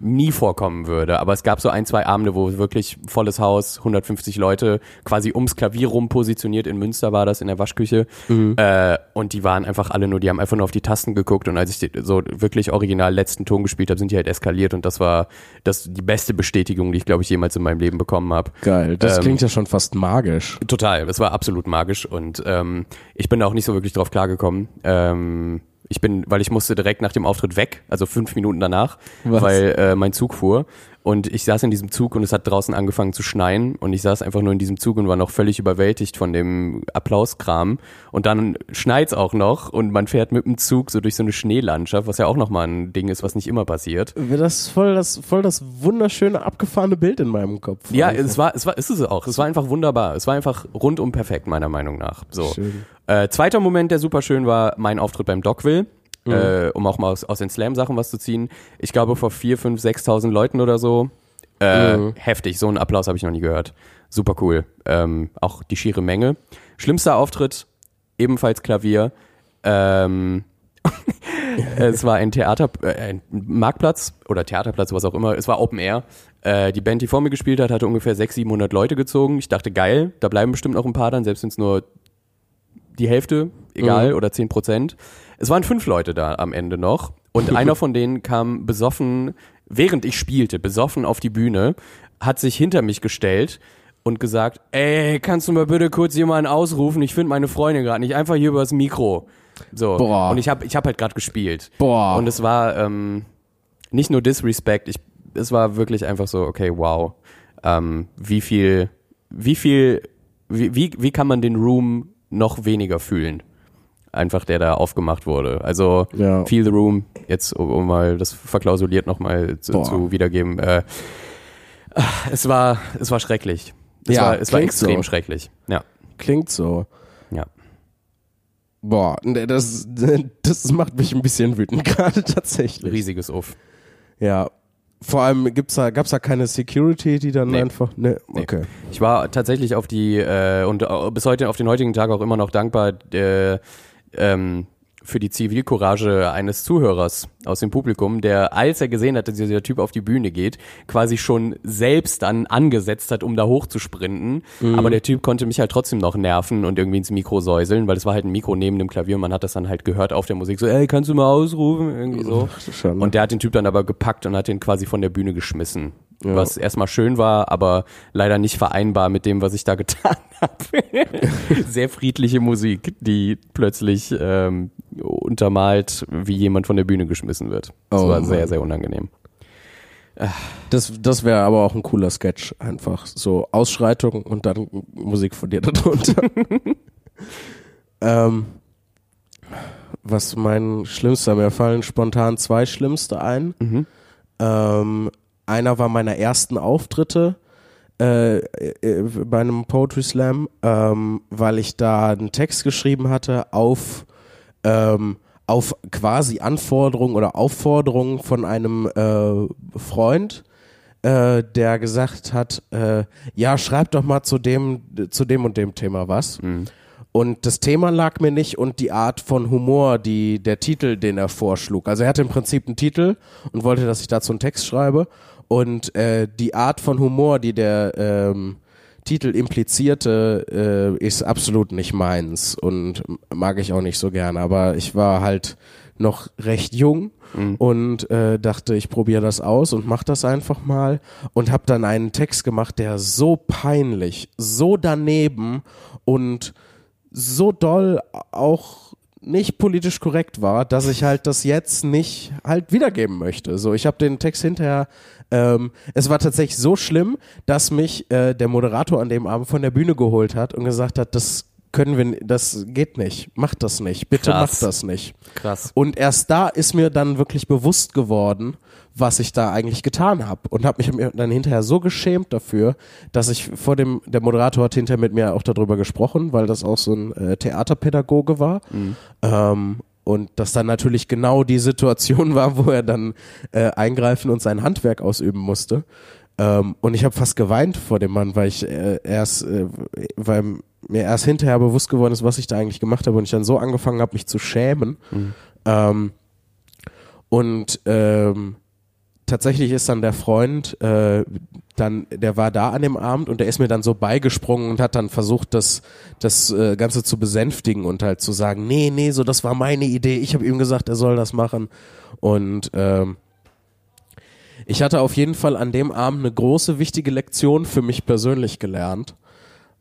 nie vorkommen würde. Aber es gab so ein, zwei Abende, wo wirklich volles Haus, 150 Leute, quasi ums Klavier rum positioniert. In Münster war das in der Waschküche. Mhm. Äh, und die waren einfach alle nur, die haben einfach nur auf die Tasten geguckt. Und als ich so wirklich original letzten Ton gespielt habe, sind die halt eskaliert. Und das war das die beste Bestätigung, die ich, glaube ich, jemals in meinem Leben bekommen habe. Geil. Das ähm, klingt ja schon fast magisch. Total. Es war absolut magisch. Und ähm, ich bin da auch nicht so wirklich drauf klargekommen. Ähm, ich bin, weil ich musste direkt nach dem Auftritt weg, also fünf Minuten danach, Was? weil äh, mein Zug fuhr. Und ich saß in diesem Zug und es hat draußen angefangen zu schneien. Und ich saß einfach nur in diesem Zug und war noch völlig überwältigt von dem Applauskram. Und dann schneit's auch noch und man fährt mit dem Zug so durch so eine Schneelandschaft, was ja auch nochmal ein Ding ist, was nicht immer passiert. Das ist voll das, voll das wunderschöne, abgefahrene Bild in meinem Kopf. Ja, es war, es war, ist es auch. Es war einfach wunderbar. Es war einfach rundum perfekt, meiner Meinung nach. So. Äh, zweiter Moment, der super schön war, mein Auftritt beim Dogville mhm. äh, um auch mal aus, aus den Slam-Sachen was zu ziehen. Ich glaube vor 4, 5, 6.000 Leuten oder so. Äh, mhm. Heftig, so einen Applaus habe ich noch nie gehört. Super cool. Ähm, auch die schiere Menge. Schlimmster Auftritt, ebenfalls Klavier. Ähm, (laughs) es war ein Theater, äh, ein Marktplatz oder Theaterplatz, was auch immer. Es war Open Air. Äh, die Band, die vor mir gespielt hat, hatte ungefähr 600, 700 Leute gezogen. Ich dachte, geil, da bleiben bestimmt noch ein paar dann, selbst wenn es nur die Hälfte, egal, mhm. oder 10 Prozent. Es waren fünf Leute da am Ende noch und (laughs) einer von denen kam besoffen, während ich spielte, besoffen auf die Bühne, hat sich hinter mich gestellt und gesagt, ey, kannst du mal bitte kurz jemanden ausrufen? Ich finde meine Freundin gerade nicht, einfach hier übers Mikro. So. Boah. Und ich habe ich hab halt gerade gespielt. Boah. Und es war ähm, nicht nur Disrespect, ich, es war wirklich einfach so, okay, wow. Ähm, wie viel, wie viel, wie, wie, wie kann man den Room noch weniger fühlen? einfach der da aufgemacht wurde. Also ja. Feel the Room, jetzt um, mal das verklausuliert nochmal zu, zu wiedergeben. Äh, es war, es war schrecklich. Es ja, war, es war extrem so. schrecklich. Ja. Klingt so. Ja. Boah, ne, das, (laughs) das macht mich ein bisschen wütend (laughs) gerade tatsächlich. Riesiges Uff. Ja, vor allem gibt's da, gab's da keine Security, die dann nee. einfach. Ne, okay. Nee. Ich war tatsächlich auf die äh, und äh, bis heute auf den heutigen Tag auch immer noch dankbar. Äh, ähm, für die Zivilcourage eines Zuhörers aus dem Publikum, der, als er gesehen hat, dass dieser Typ auf die Bühne geht, quasi schon selbst dann angesetzt hat, um da hochzusprinten. Mhm. Aber der Typ konnte mich halt trotzdem noch nerven und irgendwie ins Mikro säuseln, weil es war halt ein Mikro neben dem Klavier und man hat das dann halt gehört auf der Musik, so, ey, kannst du mal ausrufen? Irgendwie so. Und der hat den Typ dann aber gepackt und hat den quasi von der Bühne geschmissen. Ja. was erstmal schön war, aber leider nicht vereinbar mit dem, was ich da (laughs) getan habe. (laughs) sehr friedliche Musik, die plötzlich ähm, untermalt, wie jemand von der Bühne geschmissen wird. Das oh, war sehr, sehr unangenehm. Das, das wäre aber auch ein cooler Sketch, einfach. So Ausschreitung und dann Musik von dir (laughs) darunter. ähm, was mein Schlimmster, mir fallen spontan zwei Schlimmste ein. Mhm. Ähm, einer war meiner ersten Auftritte äh, äh, bei einem Poetry Slam, ähm, weil ich da einen Text geschrieben hatte auf ähm, auf quasi Anforderung oder Aufforderung von einem äh, Freund, äh, der gesagt hat, äh, ja, schreib doch mal zu dem, zu dem und dem Thema was. Mhm. Und das Thema lag mir nicht und die Art von Humor, die der Titel, den er vorschlug. Also er hatte im Prinzip einen Titel und wollte, dass ich dazu einen Text schreibe. Und äh, die Art von Humor, die der ähm, Titel implizierte, äh, ist absolut nicht meins und mag ich auch nicht so gerne. Aber ich war halt noch recht jung mhm. und äh, dachte, ich probiere das aus und mach das einfach mal und habe dann einen Text gemacht, der so peinlich, so daneben und so doll auch nicht politisch korrekt war, dass ich halt das jetzt nicht halt wiedergeben möchte. So, ich habe den Text hinterher ähm, es war tatsächlich so schlimm, dass mich äh, der Moderator an dem Abend von der Bühne geholt hat und gesagt hat, das können wir, das geht nicht, macht das nicht, bitte Krass. macht das nicht. Krass. Und erst da ist mir dann wirklich bewusst geworden, was ich da eigentlich getan habe und habe mich dann hinterher so geschämt dafür, dass ich vor dem, der Moderator hat hinterher mit mir auch darüber gesprochen, weil das auch so ein äh, Theaterpädagoge war. Mhm. Ähm, und das dann natürlich genau die Situation (laughs) war, wo er dann äh, eingreifen und sein Handwerk ausüben musste. Ähm, und ich habe fast geweint vor dem Mann, weil ich äh, erst, äh, weil mir erst hinterher bewusst geworden ist, was ich da eigentlich gemacht habe und ich dann so angefangen habe, mich zu schämen. Mhm. Ähm, und ähm, tatsächlich ist dann der Freund, äh, dann, der war da an dem Abend und der ist mir dann so beigesprungen und hat dann versucht, das, das äh, Ganze zu besänftigen und halt zu sagen, nee, nee, so das war meine Idee. Ich habe ihm gesagt, er soll das machen. Und ähm, ich hatte auf jeden Fall an dem Abend eine große, wichtige Lektion für mich persönlich gelernt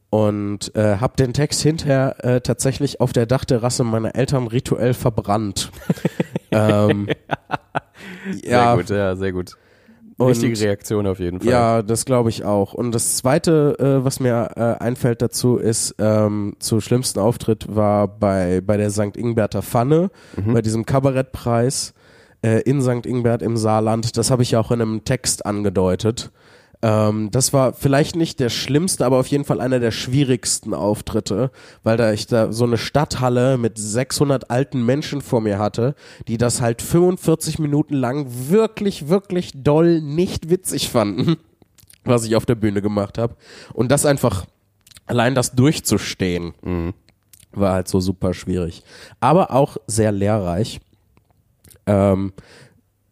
und äh, habe den Text hinterher äh, tatsächlich auf der Dachterrasse meiner Eltern rituell verbrannt. (laughs) ähm, (laughs) ja, sehr gut, ja, sehr gut. Richtige Reaktion auf jeden Fall. Ja, das glaube ich auch. Und das Zweite, äh, was mir äh, einfällt dazu, ist, ähm, zu schlimmsten Auftritt war bei, bei der St. Ingberter Pfanne, mhm. bei diesem Kabarettpreis äh, in St. Ingbert im Saarland. Das habe ich ja auch in einem Text angedeutet. Ähm, das war vielleicht nicht der schlimmste, aber auf jeden Fall einer der schwierigsten Auftritte, weil da ich da so eine Stadthalle mit 600 alten Menschen vor mir hatte, die das halt 45 Minuten lang wirklich, wirklich doll nicht witzig fanden, (laughs) was ich auf der Bühne gemacht habe. Und das einfach allein das durchzustehen, mhm. war halt so super schwierig. Aber auch sehr lehrreich. Ähm,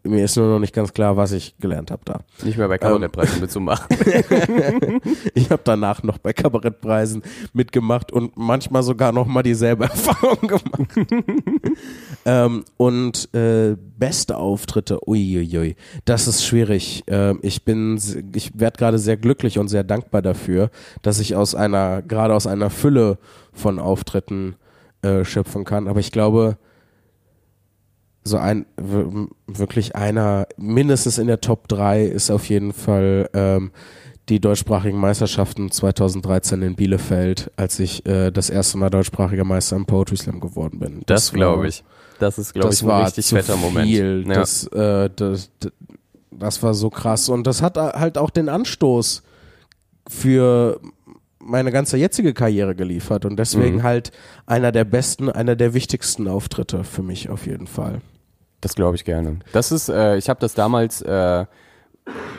mir ist nur noch nicht ganz klar, was ich gelernt habe da. Nicht mehr bei Kabarettpreisen ähm, mitzumachen. (laughs) ich habe danach noch bei Kabarettpreisen mitgemacht und manchmal sogar noch mal dieselbe (laughs) Erfahrung gemacht. (laughs) ähm, und äh, beste Auftritte, uiuiui, das ist schwierig. Ähm, ich bin, ich werde gerade sehr glücklich und sehr dankbar dafür, dass ich aus einer, gerade aus einer Fülle von Auftritten äh, schöpfen kann. Aber ich glaube, so ein wirklich einer mindestens in der Top 3 ist auf jeden Fall ähm, die deutschsprachigen Meisterschaften 2013 in Bielefeld, als ich äh, das erste Mal deutschsprachiger Meister im Poetry Slam geworden bin. Das, das glaube ich. Das ist glaube ich ein war richtig fetter Moment. Viel. Ja. Das, äh, das, das war so krass und das hat halt auch den Anstoß für meine ganze jetzige Karriere geliefert und deswegen mhm. halt einer der besten, einer der wichtigsten Auftritte für mich auf jeden Fall. Das glaube ich gerne. Das ist, äh, ich habe das damals äh,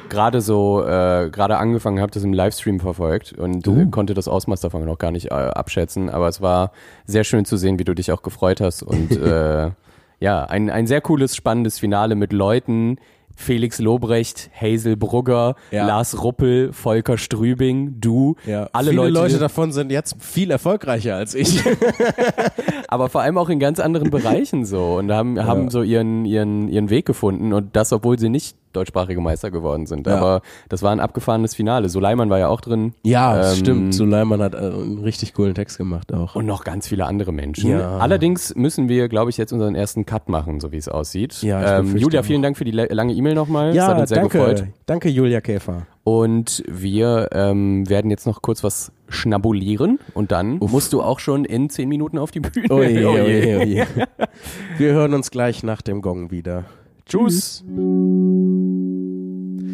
gerade so, äh, gerade angefangen, habe das im Livestream verfolgt und uh. konnte das Ausmaß davon noch gar nicht äh, abschätzen. Aber es war sehr schön zu sehen, wie du dich auch gefreut hast und (laughs) äh, ja, ein, ein sehr cooles, spannendes Finale mit Leuten, Felix Lobrecht, Hazel Brugger, ja. Lars Ruppel, Volker Strübing, du, ja. alle Viele Leute, Leute davon sind jetzt viel erfolgreicher als ich. (laughs) (laughs) Aber vor allem auch in ganz anderen Bereichen so und haben, ja. haben so ihren, ihren, ihren Weg gefunden und das, obwohl sie nicht deutschsprachige Meister geworden sind. Ja. Aber das war ein abgefahrenes Finale. Suleiman war ja auch drin. Ja, Ähm, stimmt. Suleiman hat äh, einen richtig coolen Text gemacht auch. Und noch ganz viele andere Menschen. Ja. Allerdings müssen wir, glaube ich, jetzt unseren ersten Cut machen, so wie es aussieht. Ja, ähm, Julia, vielen Dank für die lange E-Mail nochmal. das hat ja, uns sehr danke. gefreut. Danke, Julia Käfer. Und wir ähm, werden jetzt noch kurz was schnabulieren und dann musst du auch schon in zehn Minuten auf die Bühne. (laughs) Oh je, oh je, oh je. (laughs) Wir hören uns gleich nach dem Gong wieder. Tschüss.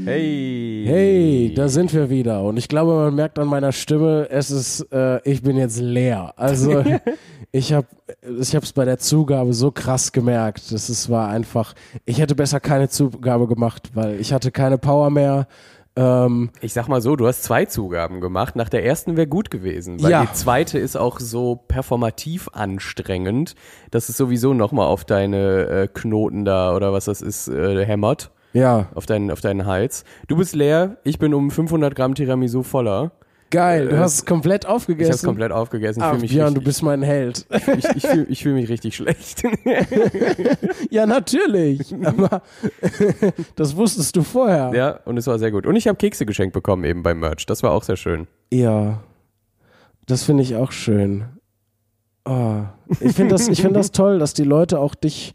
Hey. Hey, da sind wir wieder. Und ich glaube, man merkt an meiner Stimme, es ist, äh, ich bin jetzt leer. Also (laughs) ich habe ich habe es bei der Zugabe so krass gemerkt. Das ist, war einfach, ich hätte besser keine Zugabe gemacht, weil ich hatte keine Power mehr. Ähm, Ich sag mal so, du hast zwei Zugaben gemacht. Nach der ersten wäre gut gewesen, weil Ja. die zweite ist auch so performativ anstrengend, dass es sowieso nochmal auf deine äh, Knoten da oder was das ist äh, hämmert, ja, auf deinen, auf deinen Hals. Du bist leer, ich bin um 500 Gramm Tiramisu voller. Geil. Du Äh, hast es komplett aufgegessen. Ich hab's komplett aufgegessen. Ich Ach, mich, Björn, du richtig- bist mein Held. ich, ich fühle fühl mich richtig schlecht. (laughs) ja, natürlich. Aber (laughs) das wusstest du vorher. ja, und es war sehr gut. Und ich habe Kekse geschenkt bekommen eben beim Merch. Das war auch sehr schön. Ja, das finde ich auch schön. Oh, ich finde das, ich find das toll, dass die Leute auch dich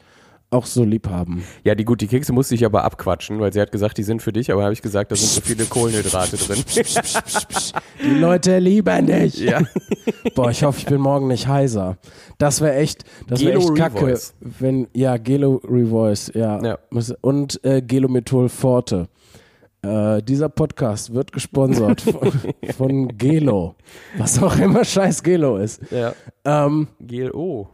auch so lieb haben. Ja, die gut, die Kekse musste ich aber abquatschen, weil sie hat gesagt, die sind für dich, aber habe ich gesagt, da sind so viele Kohlenhydrate drin. Die Leute lieben dich. ja. Boah, ich hoffe, ich bin morgen nicht heiser. Das wäre echt, das wäre Gelo echt kacke, Revoice. wenn, ja, Gelo Revoice, ja. Ja. Und äh, Gelomethol Forte. Äh, dieser Podcast wird gesponsert (laughs) von, von Gelo. Was auch immer scheiß Gelo ist. ja. Ähm, Gel O.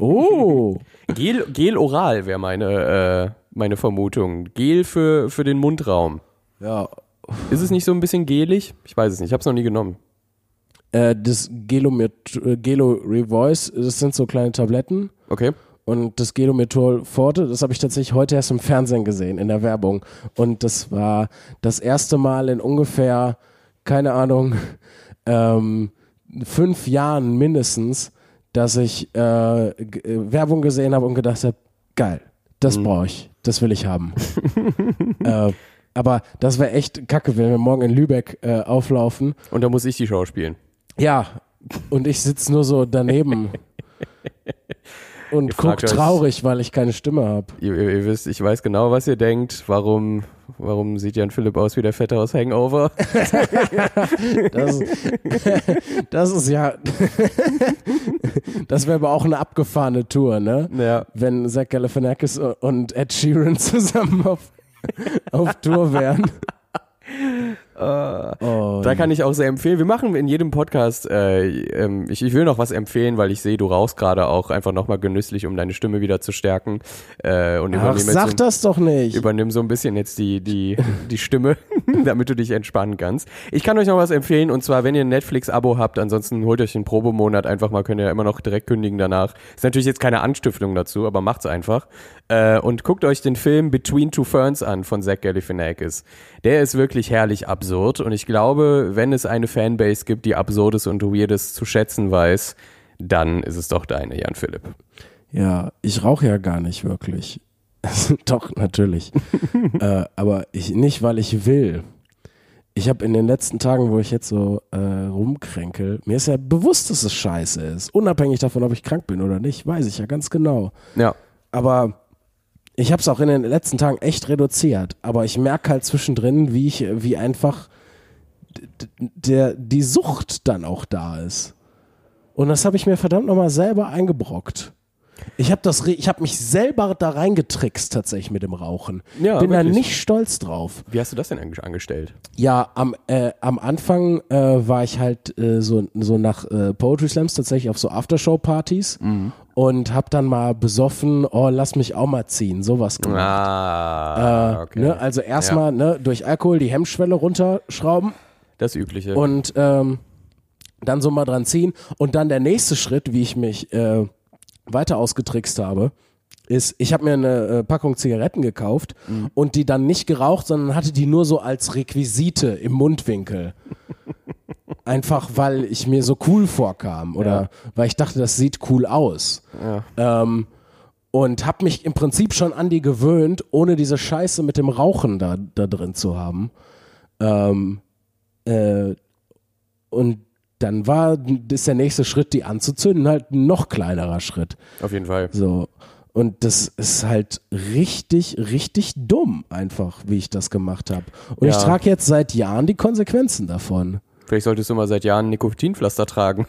oh. (laughs) Gel, Gel oral wäre meine, äh, meine Vermutung. Gel für, für den Mundraum. Ja, Ist es nicht so ein bisschen gelig? Ich weiß es nicht, ich habe es noch nie genommen. Äh, das Gelomet äh, Gelo Revoice, das sind so kleine Tabletten. Okay. Und das Gelomethol Forte, das habe ich tatsächlich heute erst im Fernsehen gesehen, in der Werbung. Und das war das erste Mal in ungefähr, keine Ahnung, (laughs) ähm, fünf Jahren mindestens, dass ich äh, äh, Werbung gesehen habe und gedacht habe, geil, das brauche ich, das will ich haben. (laughs) äh, aber das wäre echt kacke, wenn wir morgen in Lübeck äh, auflaufen Und da muss ich die Show spielen. ja, und ich sitze nur so daneben (laughs) und Ihr guck fragt euch- traurig, weil ich keine Stimme habe. Ihr, ihr, ihr wisst, ich weiß genau, was ihr denkt. Warum, warum sieht Jan Philipp aus wie der Fette aus Hangover? (laughs) (laughs) Das, (laughs) das ist ja, das wäre aber auch eine abgefahrene Tour, ne? Ja. Wenn Zach Galifianakis und Ed Sheeran zusammen auf, auf Tour wären. Da kann ich auch sehr empfehlen. Wir machen in jedem Podcast, äh, ähm, ich, ich will noch was empfehlen, weil ich sehe, du rauchst gerade auch einfach nochmal genüsslich, um deine Stimme wieder zu stärken. Äh, und Ach, sag so, das doch nicht. übernimm so ein bisschen jetzt die, die, die Stimme, (laughs) damit du dich entspannen kannst. Ich kann euch noch was empfehlen und zwar, wenn ihr ein Netflix-Abo habt, ansonsten holt euch einen Probemonat einfach mal, könnt ihr ja immer noch direkt kündigen danach. Ist natürlich jetzt keine Anstiftung dazu, aber macht's einfach. Äh, und guckt euch den Film Between Two Ferns an von Zach Galifianakis. Der ist wirklich herrlich absurd und ich glaube, wenn es eine Fanbase gibt, die Absurdes und Weirdes zu schätzen weiß, dann ist es doch deine, Jan Philipp. Ja, ich rauche ja gar nicht wirklich. (laughs) Doch, natürlich. (laughs) äh, aber ich nicht, weil ich will. Ich habe in den letzten Tagen, wo ich jetzt so äh, rumkränkel, mir ist ja bewusst, dass es scheiße ist. Unabhängig davon, ob ich krank bin oder nicht, weiß ich ja ganz genau. Ja. Aber ich habe es auch in den letzten Tagen echt reduziert. Aber ich merke halt zwischendrin, wie ich, wie einfach der, die Sucht dann auch da ist. Und das habe ich mir verdammt nochmal selber eingebrockt. Ich habe das, ich habe mich selber da reingetrickst tatsächlich mit dem Rauchen. Ja, Bin da wirklich. nicht stolz drauf. Wie hast du das denn ange- angestellt? Ja, am, äh, am Anfang äh, war ich halt äh, so, so nach äh, Poetry Slams tatsächlich auf so Aftershow-Partys und hab dann mal besoffen, oh, lass mich auch mal ziehen, sowas gemacht. Ah, Äh, okay. ne, also erstmal ne, durch Alkohol die Hemmschwelle runterschrauben Das Übliche. und ähm, dann so mal dran ziehen. Und dann der nächste Schritt, wie ich mich äh, weiter ausgetrickst habe, ist, ich habe mir eine äh, Packung Zigaretten gekauft und die dann nicht geraucht, sondern hatte die nur so als Requisite im Mundwinkel. Einfach weil ich mir so cool vorkam oder weil ich dachte, das sieht cool aus. ja. Ähm, und habe mich im Prinzip schon an die gewöhnt, ohne diese Scheiße mit dem Rauchen da, da drin zu haben. Ähm, äh, und dann war ist der nächste Schritt, die anzuzünden, halt ein noch kleinerer Schritt. Auf jeden Fall. So. Und das ist halt richtig, richtig dumm, einfach, wie ich das gemacht habe. Und Ja. ich trage jetzt seit Jahren die Konsequenzen davon. Vielleicht solltest du mal seit Jahren Nikotinpflaster tragen.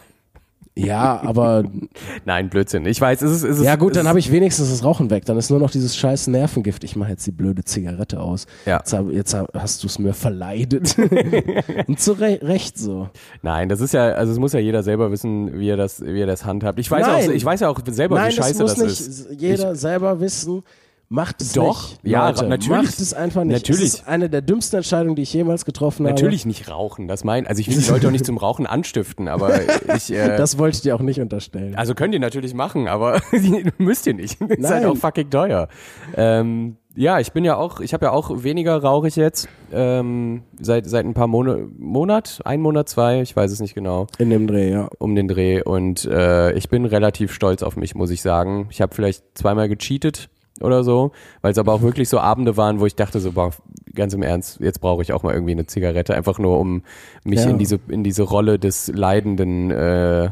Ja, aber (laughs) Nein, Blödsinn. Ich weiß, es ist, es ist ja gut, dann habe ich wenigstens das Rauchen weg. Dann ist nur noch dieses scheiß Nervengift. Ich mache jetzt die blöde Zigarette aus. Ja. Jetzt, hab, jetzt hast du es mir verleidet. (laughs) Und zu Re Recht so. Nein, das ist ja, also es muss ja jeder selber wissen, wie er das, wie er das handhabt. Ich weiß Nein. auch, ich weiß ja auch selber, Nein, wie scheiße das das, muss nicht ist. jeder selber wissen. Macht es Doch, nicht. ja, Leute, natürlich. Macht es einfach nicht. Natürlich. Es ist eine der dümmsten Entscheidungen, die ich jemals getroffen Natürlich nicht rauchen, das mein, also ich will die Leute auch nicht zum Rauchen anstiften, aber ich, äh, habe. (laughs) Das wollte ich dir auch nicht unterstellen. also könnt ihr natürlich machen, aber (laughs) müsst ihr nicht. Ist halt Nein. auch fucking teuer. Ähm, ja, ich bin ja auch, ich habe ja auch weniger rauche ich jetzt ähm, seit seit ein paar Monate, Monat, ein Monat, zwei, ich weiß es nicht genau. In dem Dreh, ja. um den Dreh und äh, ich bin relativ stolz auf mich, muss ich sagen. Ich habe vielleicht zweimal gecheatet oder so, weil es aber auch wirklich so Abende waren, wo ich dachte so, boah, ganz im Ernst, jetzt brauche ich auch mal irgendwie eine Zigarette, einfach nur um mich Ja. in diese in diese Rolle des leidenden äh,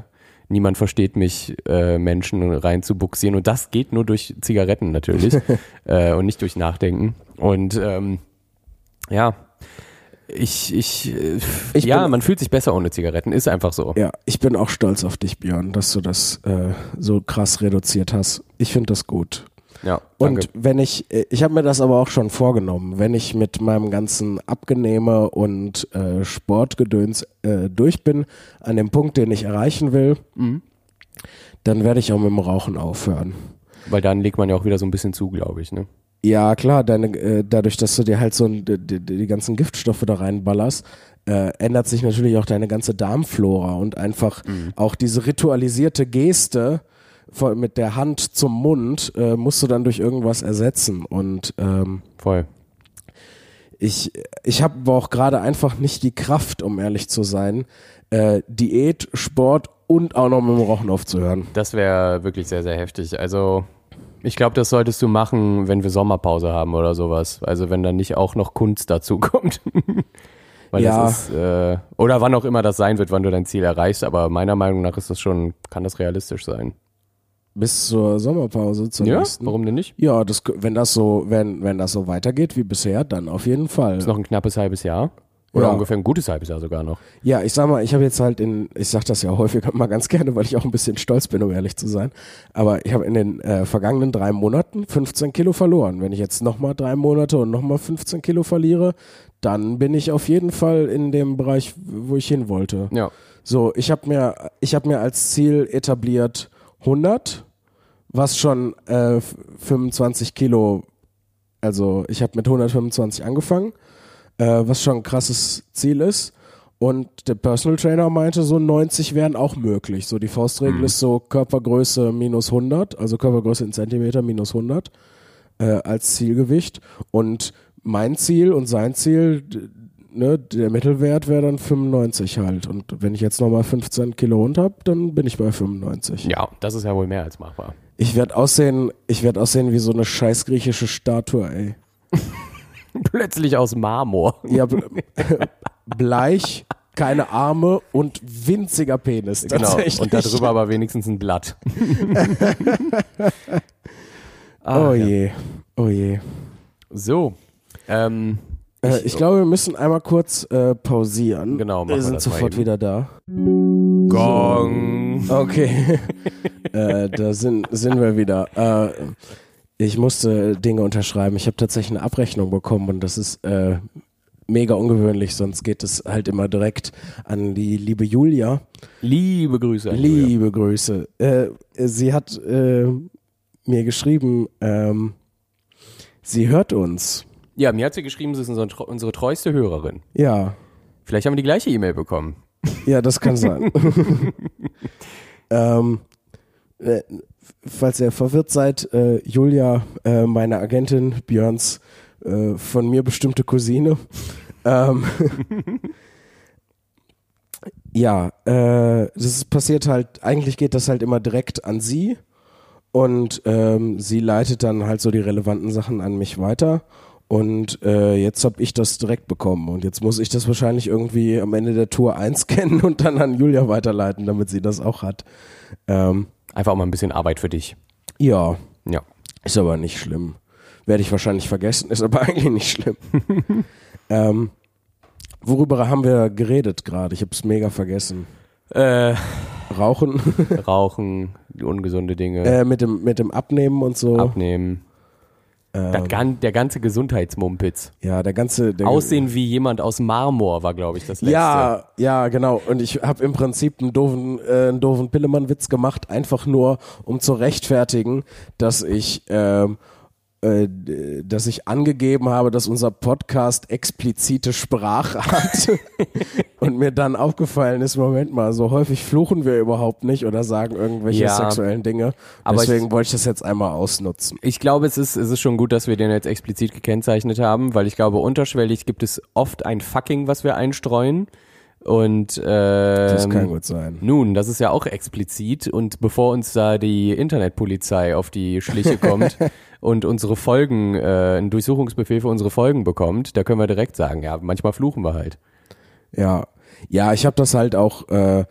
Niemand versteht mich, äh, Menschen reinzubuxieren. Und das geht nur durch Zigaretten natürlich (laughs) äh, und nicht durch Nachdenken. Und ähm, ja, ich, ich, äh, Ich ja, bin- man fühlt sich besser ohne Zigaretten, ist einfach so. Ja, ich bin auch stolz auf dich, Björn, dass du das äh, so krass reduziert hast. Ich finde das gut. Ja, danke. Und wenn ich, äh, ich habe mir das aber auch schon vorgenommen, wenn ich mit meinem ganzen Abgenehme und äh, Sportgedöns äh, durch bin, an dem Punkt, den ich erreichen will, Mhm. dann werde ich auch mit dem Rauchen aufhören. Weil dann legt man ja auch wieder so ein bisschen zu, glaube ich. Ne? Ja, klar, deine, äh, dadurch, dass du dir halt so ein, die, die, die ganzen Giftstoffe da reinballerst, äh, ändert sich natürlich auch deine ganze Darmflora und einfach auch diese ritualisierte Geste von, mit der Hand zum Mund äh, musst du dann durch irgendwas ersetzen. Und ähm, Voll. ich, ich habe aber auch gerade einfach nicht die Kraft, um ehrlich zu sein, äh, Diät, Sport und auch noch mit dem Rauchen aufzuhören. Das wäre wirklich sehr, sehr heftig. Also, ich glaube, das solltest du machen, wenn wir Sommerpause haben oder sowas. Also, wenn dann nicht auch noch Kunst dazu (laughs) kommt. Weil Ja. das ist, äh, oder wann auch immer das sein wird, wann du dein Ziel erreichst. Aber meiner Meinung nach ist das schon, kann das realistisch sein. Bis zur Sommerpause, zur Ja, nächsten. warum denn nicht? Ja, das, wenn das so, wenn, wenn das so weitergeht wie bisher, dann auf jeden Fall. Ist noch ein knappes halbes Jahr. Oder Ja. ungefähr ein gutes halbes Jahr sogar noch. Ja, ich sag mal, ich habe jetzt halt in, ich sag das ja häufig (laughs) mal ganz gerne, weil ich auch ein bisschen stolz bin, um ehrlich zu sein. Aber ich habe in den äh, vergangenen drei Monaten 15 Kilo verloren. Wenn ich jetzt nochmal drei Monate und nochmal 15 Kilo verliere, dann bin ich auf jeden Fall in dem Bereich, wo ich hin wollte. Ja. So, ich habe mir, ich habe mir als Ziel etabliert 100, was schon äh, 25 Kilo, also ich habe mit 125 angefangen, äh, was schon ein krasses Ziel ist. Und der Personal Trainer meinte, so 90 wären auch möglich. So die Faustregel ist so Körpergröße minus 100, also Körpergröße in Zentimeter minus 100 äh, als Zielgewicht. Und mein Ziel und sein Ziel, ne, der Mittelwert wäre dann 95 halt. Und wenn ich jetzt nochmal 15 Kilo Hund habe, dann bin ich bei 95. Ja, das ist ja wohl mehr als machbar. Ich werde aussehen, ich werde aussehen wie so eine scheiß griechische Statue, ey. (laughs) Plötzlich aus Marmor. Ja, bl- (laughs) bleich, keine Arme und winziger Penis. Genau. Und darüber aber wenigstens ein Blatt. (laughs) Oh Ah, ja. je, oh je. So. Ähm, Äh, ich glaube, wir müssen einmal kurz äh, pausieren. Genau, machen wir wir sind das sofort wieder da. Gong. Okay, (laughs) äh, da sind, sind wir wieder. Äh, ich musste Dinge unterschreiben. Ich habe tatsächlich eine Abrechnung bekommen und das ist äh, mega ungewöhnlich, sonst geht es halt immer direkt an die liebe Julia. Liebe Grüße. Julia. Liebe Grüße. Äh, sie hat äh, mir geschrieben, ähm, sie hört uns. Ja, mir hat sie geschrieben, sie ist unsere, unsere treueste Hörerin. Ja, Vielleicht haben wir die gleiche E-Mail bekommen. Ja, das kann sein. (laughs) ähm, äh, falls ihr verwirrt seid, äh, Julia, äh, meine Agentin, Björns äh, von mir bestimmte Cousine. ähm, (laughs) ja, äh, das passiert halt, eigentlich geht das halt immer direkt an sie. Und ähm, sie leitet dann halt so die relevanten Sachen an mich weiter. Und äh, jetzt habe ich das direkt bekommen. Und jetzt muss ich das wahrscheinlich irgendwie am Ende der Tour (laughs) einscannen und dann an Julia weiterleiten, damit sie das auch hat. Ähm, Einfach auch mal ein bisschen Arbeit für dich. ja, Ja. ist aber nicht schlimm. Werde ich wahrscheinlich vergessen, ist aber (laughs) eigentlich nicht schlimm. (laughs) ähm, worüber haben wir geredet gerade? Ich habe es mega vergessen. Äh, Rauchen rauchen, ungesunde Dinge, äh, mit, dem, mit dem Abnehmen und so. abnehmen. Ähm, gan der ganze Gesundheitsmumpitz. ja, der ganze. Der, Aussehen wie jemand aus Marmor war, glaube ich, das letzte. Ja, ja, genau. Und ich habe im Prinzip einen doofen, äh, einen doofen Pillemann-Witz gemacht, einfach nur, um zu rechtfertigen, dass ich, ähm, äh, dass ich angegeben habe, dass unser Podcast explizite Sprache hat. (laughs) Und mir dann aufgefallen ist, Moment mal, so häufig fluchen wir überhaupt nicht oder sagen irgendwelche Ja. sexuellen Dinge. Aber Deswegen ich- wollte ich das jetzt einmal ausnutzen. Ich glaube, es ist, es ist schon gut, dass wir den jetzt explizit gekennzeichnet haben, weil ich glaube, unterschwellig gibt es oft ein Fucking, was wir einstreuen. Und Das ähm, kann gut sein. nun, das ist ja auch explizit. Und bevor uns da die Internetpolizei auf die Schliche kommt (laughs) und unsere Folgen, äh, einen Durchsuchungsbefehl für unsere Folgen bekommt, da können wir direkt sagen, ja, manchmal fluchen wir halt. Ja, ja, ich habe das halt auch äh,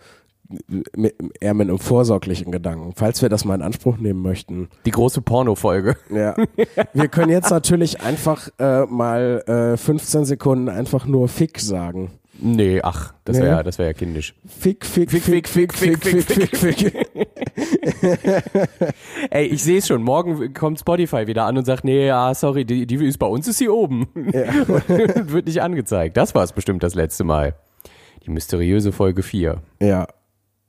mit, eher mit einem vorsorglichen Gedanken, falls wir das mal in Anspruch nehmen möchten. Die große Porno-Folge. Ja, (laughs) wir können jetzt natürlich einfach äh, mal äh, 15 Sekunden einfach nur Fick sagen. Nee, ach, das wäre das wär ja kindisch. Fick, Fick, Fick, Fick, Fick, Fick, Fick, Fick, Fick. Ey, ich sehe es schon. Morgen kommt Spotify wieder an und sagt, nee, ja, sorry, die, die ist bei uns ist sie oben. Und (laughs) wird nicht angezeigt. Das war es bestimmt das letzte Mal. Die mysteriöse Folge 4. Ja,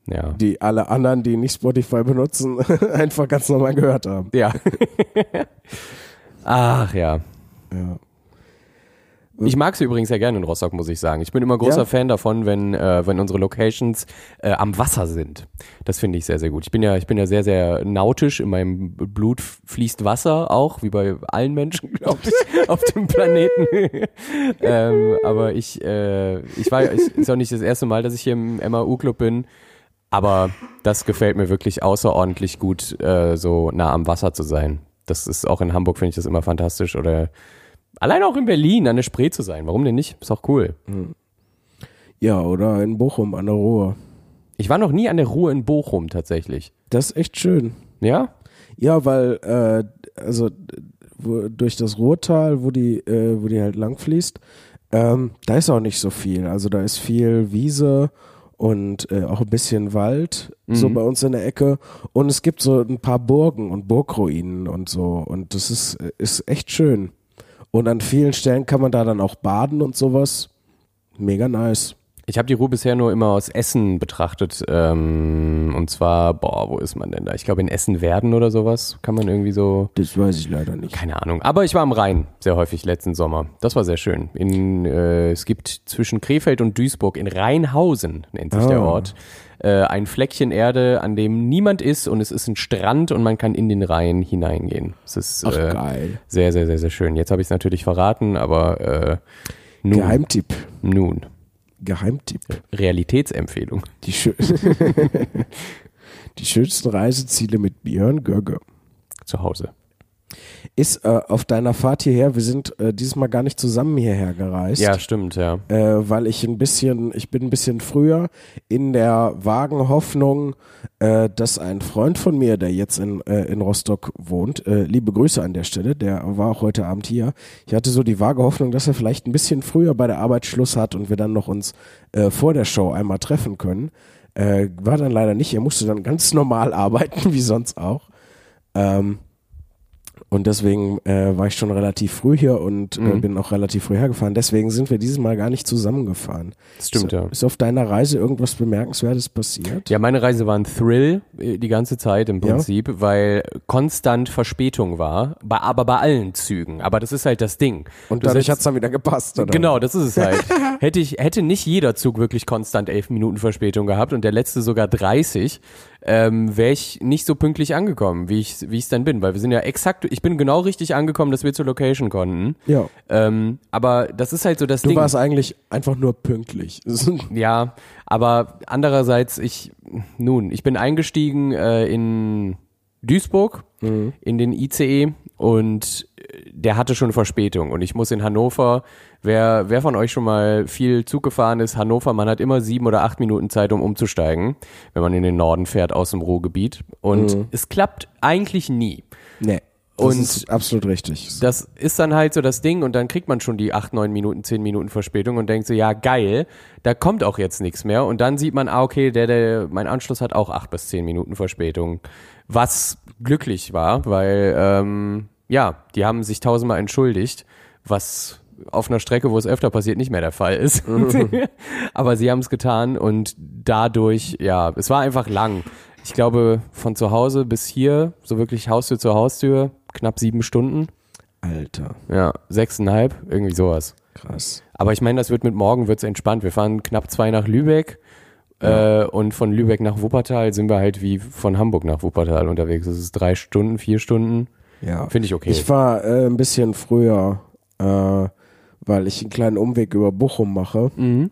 Ja. die alle anderen, die nicht Spotify benutzen, (laughs) einfach ganz normal gehört haben. Ja. (laughs) Ach ja. Ja. Ich mag sie übrigens sehr gerne in Rostock, muss ich sagen. Ich bin immer großer Ja? Fan davon, wenn, äh, wenn unsere Locations äh, am Wasser sind. Das finde ich sehr, sehr gut. Ich bin ja, ich bin ja sehr, sehr nautisch. In meinem Blut fließt Wasser auch, wie bei allen Menschen, (laughs) glaube ich, auf dem Planeten. (laughs) ähm, aber ich, äh, ich war, ich, ist auch nicht das erste Mal, dass ich hier im MAU-Club bin. Aber das gefällt mir wirklich außerordentlich gut, äh, so nah am Wasser zu sein. Das ist auch in Hamburg, finde ich das immer fantastisch. Oder allein auch in Berlin an der Spree zu sein. Warum denn nicht? Ist auch cool. ja, oder in Bochum an der Ruhr. Ich war noch nie an der Ruhr in Bochum tatsächlich. Das ist echt schön. Ja? Ja, weil äh, also wo, durch das Ruhrtal, wo die, äh, wo die halt lang fließt, ähm, da ist auch nicht so viel. Also da ist viel Wiese und äh, auch ein bisschen Wald, so bei uns in der Ecke. Und es gibt so ein paar Burgen und Burgruinen und so. Und das ist, ist echt schön. Und an vielen Stellen kann man da dann auch baden und sowas. Mega nice. Ich habe die Ruhr bisher nur immer aus Essen betrachtet. Ähm, und zwar, boah, wo ist man denn da? Ich glaube in Essen-Werden oder sowas. Kann man irgendwie so. Das weiß ich leider nicht. Keine Ahnung. Aber ich war am Rhein sehr häufig letzten Sommer. Das war sehr schön. In, äh, es gibt zwischen Krefeld und Duisburg in Rheinhausen, nennt sich der Ah. Ort, äh, ein Fleckchen Erde, an dem niemand ist und es ist ein Strand und man kann in den Rhein hineingehen. Es ist Ach, äh, geil. sehr, sehr, sehr, sehr schön. Jetzt habe ich es natürlich verraten, aber äh, nun, Geheimtipp. nun, Geheimtipp. Realitätsempfehlung. Die, schö (laughs) die schönsten Reiseziele mit Björn Gögge. Zu Hause. Ist äh, auf deiner Fahrt hierher, wir sind äh, dieses Mal gar nicht zusammen hierher gereist, Ja, stimmt, ja. äh, weil ich ein bisschen, ich bin ein bisschen früher in der vagen Hoffnung, äh, dass ein Freund von mir, der jetzt in, äh, in Rostock wohnt, äh, liebe Grüße an der Stelle, der war auch heute Abend hier. Ich hatte so die vage Hoffnung, dass er vielleicht ein bisschen früher bei der Arbeit Schluss hat und wir dann noch uns vor der Show einmal treffen können. War dann leider nicht. Er musste dann ganz normal (laughs) arbeiten, wie sonst auch. Ähm, und deswegen äh, war ich schon relativ früh hier und äh, Mhm. bin auch relativ früh hergefahren. Deswegen sind wir dieses Mal gar nicht zusammengefahren. Das stimmt, ist, ja. Ist auf deiner Reise irgendwas Bemerkenswertes passiert? Ja, meine Reise war ein Thrill äh, die ganze Zeit im Ja. Prinzip, weil konstant Verspätung war, bei, aber bei allen Zügen. Aber das ist halt das Ding. Und Du dadurch setzt- hat's dann wieder gepasst, oder? Genau, das ist es halt. (laughs) hätte ich, hätte nicht jeder Zug wirklich konstant elf Minuten Verspätung gehabt und der letzte sogar 30, ähm, wäre ich nicht so pünktlich angekommen, wie ich wie ich dann bin, weil wir sind ja exakt, ich bin genau richtig angekommen, dass wir zur Location konnten. Ja. Ähm, aber das ist halt so das Du Ding. warst eigentlich einfach nur pünktlich. (laughs) Ja, aber andererseits, ich, nun, ich bin eingestiegen äh, in Duisburg in den ICE und der hatte schon Verspätung und ich muss in Hannover, wer, wer von euch schon mal viel Zug gefahren ist, Hannover, man hat immer sieben oder acht Minuten Zeit, um umzusteigen, wenn man in den Norden fährt aus dem Ruhrgebiet und es klappt eigentlich nie. Nee. Das Und- ist absolut richtig. Das ist dann halt so das Ding und dann kriegt man schon die acht, neun Minuten, zehn Minuten Verspätung und denkt so, ja geil, da kommt auch jetzt nichts mehr und dann sieht man, ah okay, der, der, mein Anschluss hat auch acht bis zehn Minuten Verspätung, was glücklich war, weil ähm, ja, die haben sich tausendmal entschuldigt, was auf einer Strecke, wo es öfter passiert, nicht mehr der Fall ist. (laughs) Aber sie haben es getan und dadurch, ja, es war einfach lang. Ich glaube, von zu Hause bis hier, so wirklich Haustür zu Haustür, knapp sieben Stunden. Alter, Ja, sechseinhalb, irgendwie sowas. krass. Aber ich meine, das wird mit morgen wird's entspannt. Wir fahren knapp zwei nach Lübeck äh, und von Lübeck nach Wuppertal sind wir halt wie von Hamburg nach Wuppertal unterwegs. Das ist drei Stunden, vier Stunden. Ja. Finde ich okay. Ich war äh, ein bisschen früher, äh, weil ich einen kleinen Umweg über Bochum mache, Mhm.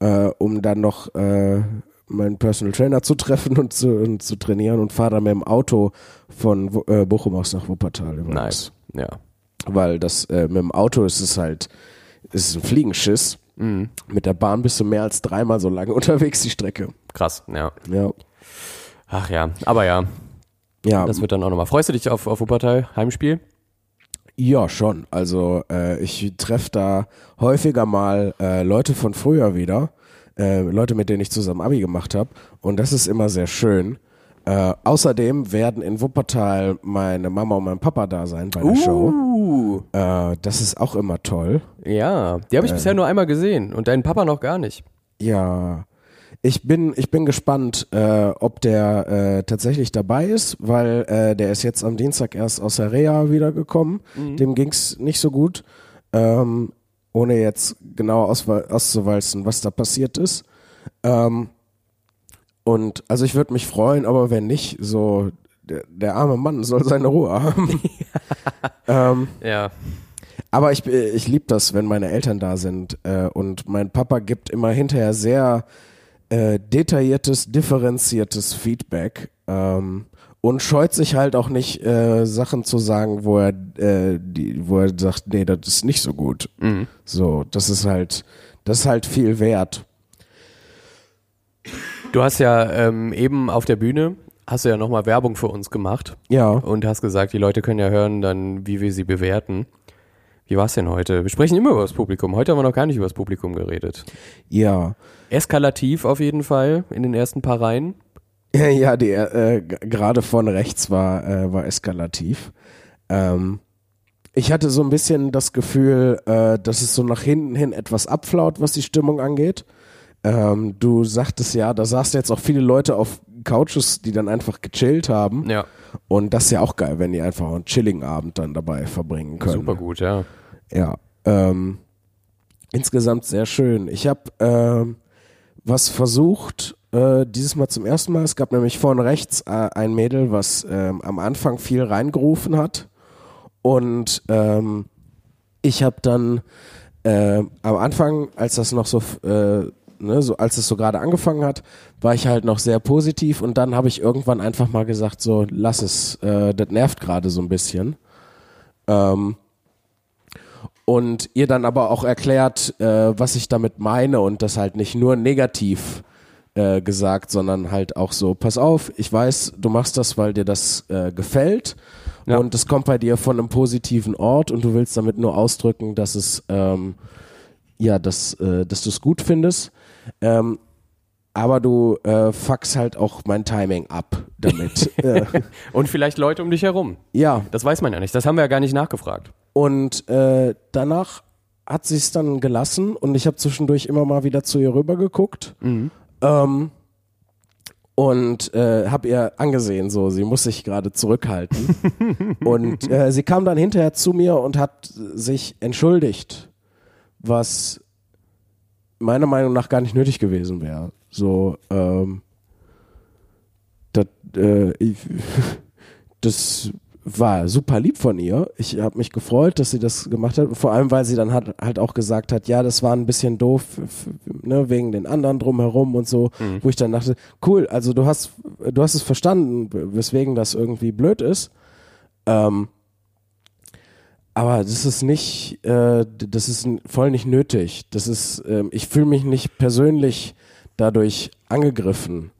äh, um dann noch äh, meinen Personal Trainer zu treffen und zu, und zu trainieren und fahre dann mit dem Auto von äh, Bochum aus nach Wuppertal übrigens. Nice. Ja. Weil das äh, mit dem Auto ist es halt, ist ein Fliegenschiss. Mhm. Mit der Bahn bist du mehr als dreimal so lange (laughs) unterwegs, die Strecke. Krass, ja. Ja. Ach ja, aber ja, Ja, das wird dann auch nochmal. Freust du dich auf, auf Wuppertal, Heimspiel? Ja, schon. Also äh, ich treffe da häufiger mal äh, Leute von früher wieder, äh, Leute, mit denen ich zusammen Abi gemacht habe. Und das ist immer sehr schön. Äh, außerdem werden in Wuppertal meine Mama und mein Papa da sein bei der Show. Uh, Äh, das ist auch immer toll. ja. Die habe ich bisher nur einmal gesehen und deinen Papa noch gar nicht. Ja, ich bin, ich bin gespannt, äh, ob der äh, tatsächlich dabei ist, weil äh, der ist jetzt am Dienstag erst aus der Reha wiedergekommen. Dem ging's nicht so gut, ähm, ohne jetzt genau auszuwalzen, was da passiert ist. Ähm, und also ich würde mich freuen, aber wenn nicht, so der, der arme Mann soll seine Ruhe haben. (laughs) (laughs) ähm, Ja. aber ich, ich liebe das, wenn meine Eltern da sind. Äh, und mein Papa gibt immer hinterher sehr äh, detailliertes, differenziertes Feedback. Ähm, und scheut sich halt auch nicht, äh, Sachen zu sagen, wo er, äh, die, wo er sagt, nee, das ist nicht so gut. So, das ist halt, das ist halt viel wert. Du hast ja ähm, eben auf der Bühne, hast du ja nochmal Werbung für uns gemacht Ja. und hast gesagt, die Leute können ja hören dann, wie wir sie bewerten. Wie war's denn heute? Wir sprechen immer über das Publikum. Heute haben wir noch gar nicht über das Publikum geredet. Ja. Eskalativ auf jeden Fall in den ersten paar Reihen. Ja, die äh, gerade von rechts war, äh, war eskalativ. Ähm, ich hatte so ein bisschen das Gefühl, äh, dass es so nach hinten hin etwas abflaut, was die Stimmung angeht. Ähm, du sagtest ja, da saßen jetzt auch viele Leute auf Couches, die dann einfach gechillt haben. Ja, Und das ist ja auch geil, wenn die einfach einen chilligen Abend dann dabei verbringen können. super gut, ja. Ja, ähm, insgesamt sehr schön. Ich habe ähm, was versucht, äh, dieses Mal zum ersten Mal. Es gab nämlich vorne rechts äh, ein Mädel, was ähm, am Anfang viel reingerufen hat. Und ähm, ich habe dann äh, am Anfang, als das noch so, äh, ne, so als es so gerade angefangen hat, war ich halt noch sehr positiv und dann habe ich irgendwann einfach mal gesagt, so lass es, äh, das nervt gerade so ein bisschen. Ähm, und ihr dann aber auch erklärt, äh, was ich damit meine und das halt nicht nur negativ äh, gesagt, sondern halt auch so, pass auf, ich weiß, du machst das, weil dir das äh, gefällt Ja. und es kommt bei dir von einem positiven Ort und du willst damit nur ausdrücken, dass es, ähm, ja, dass, äh, dass du es gut findest. Ähm, aber du äh, fuckst halt auch mein Timing ab damit. (laughs) Und vielleicht Leute um dich herum. ja, Das weiß man ja nicht. Das haben wir ja gar nicht nachgefragt. Und äh, danach hat sie es dann gelassen und ich habe zwischendurch immer mal wieder zu ihr rüber geguckt ähm, und äh, habe ihr angesehen, so sie muss sich gerade zurückhalten. (laughs) und äh, sie kam dann hinterher zu mir und hat sich entschuldigt, was meiner Meinung nach gar nicht nötig gewesen wäre. So, ähm, das, äh, ich, (laughs) das war super lieb von ihr. Ich habe mich gefreut, dass sie das gemacht hat. Vor allem, weil sie dann hat, halt auch gesagt hat, ja, das war ein bisschen doof, ne, wegen den anderen drumherum und so, mhm. wo ich dann dachte, cool, also du hast, du hast es verstanden, weswegen das irgendwie blöd ist. Ähm, aber das ist nicht, äh, das ist voll nicht nötig. Das ist, ähm, ich fühle mich nicht persönlich dadurch angegriffen.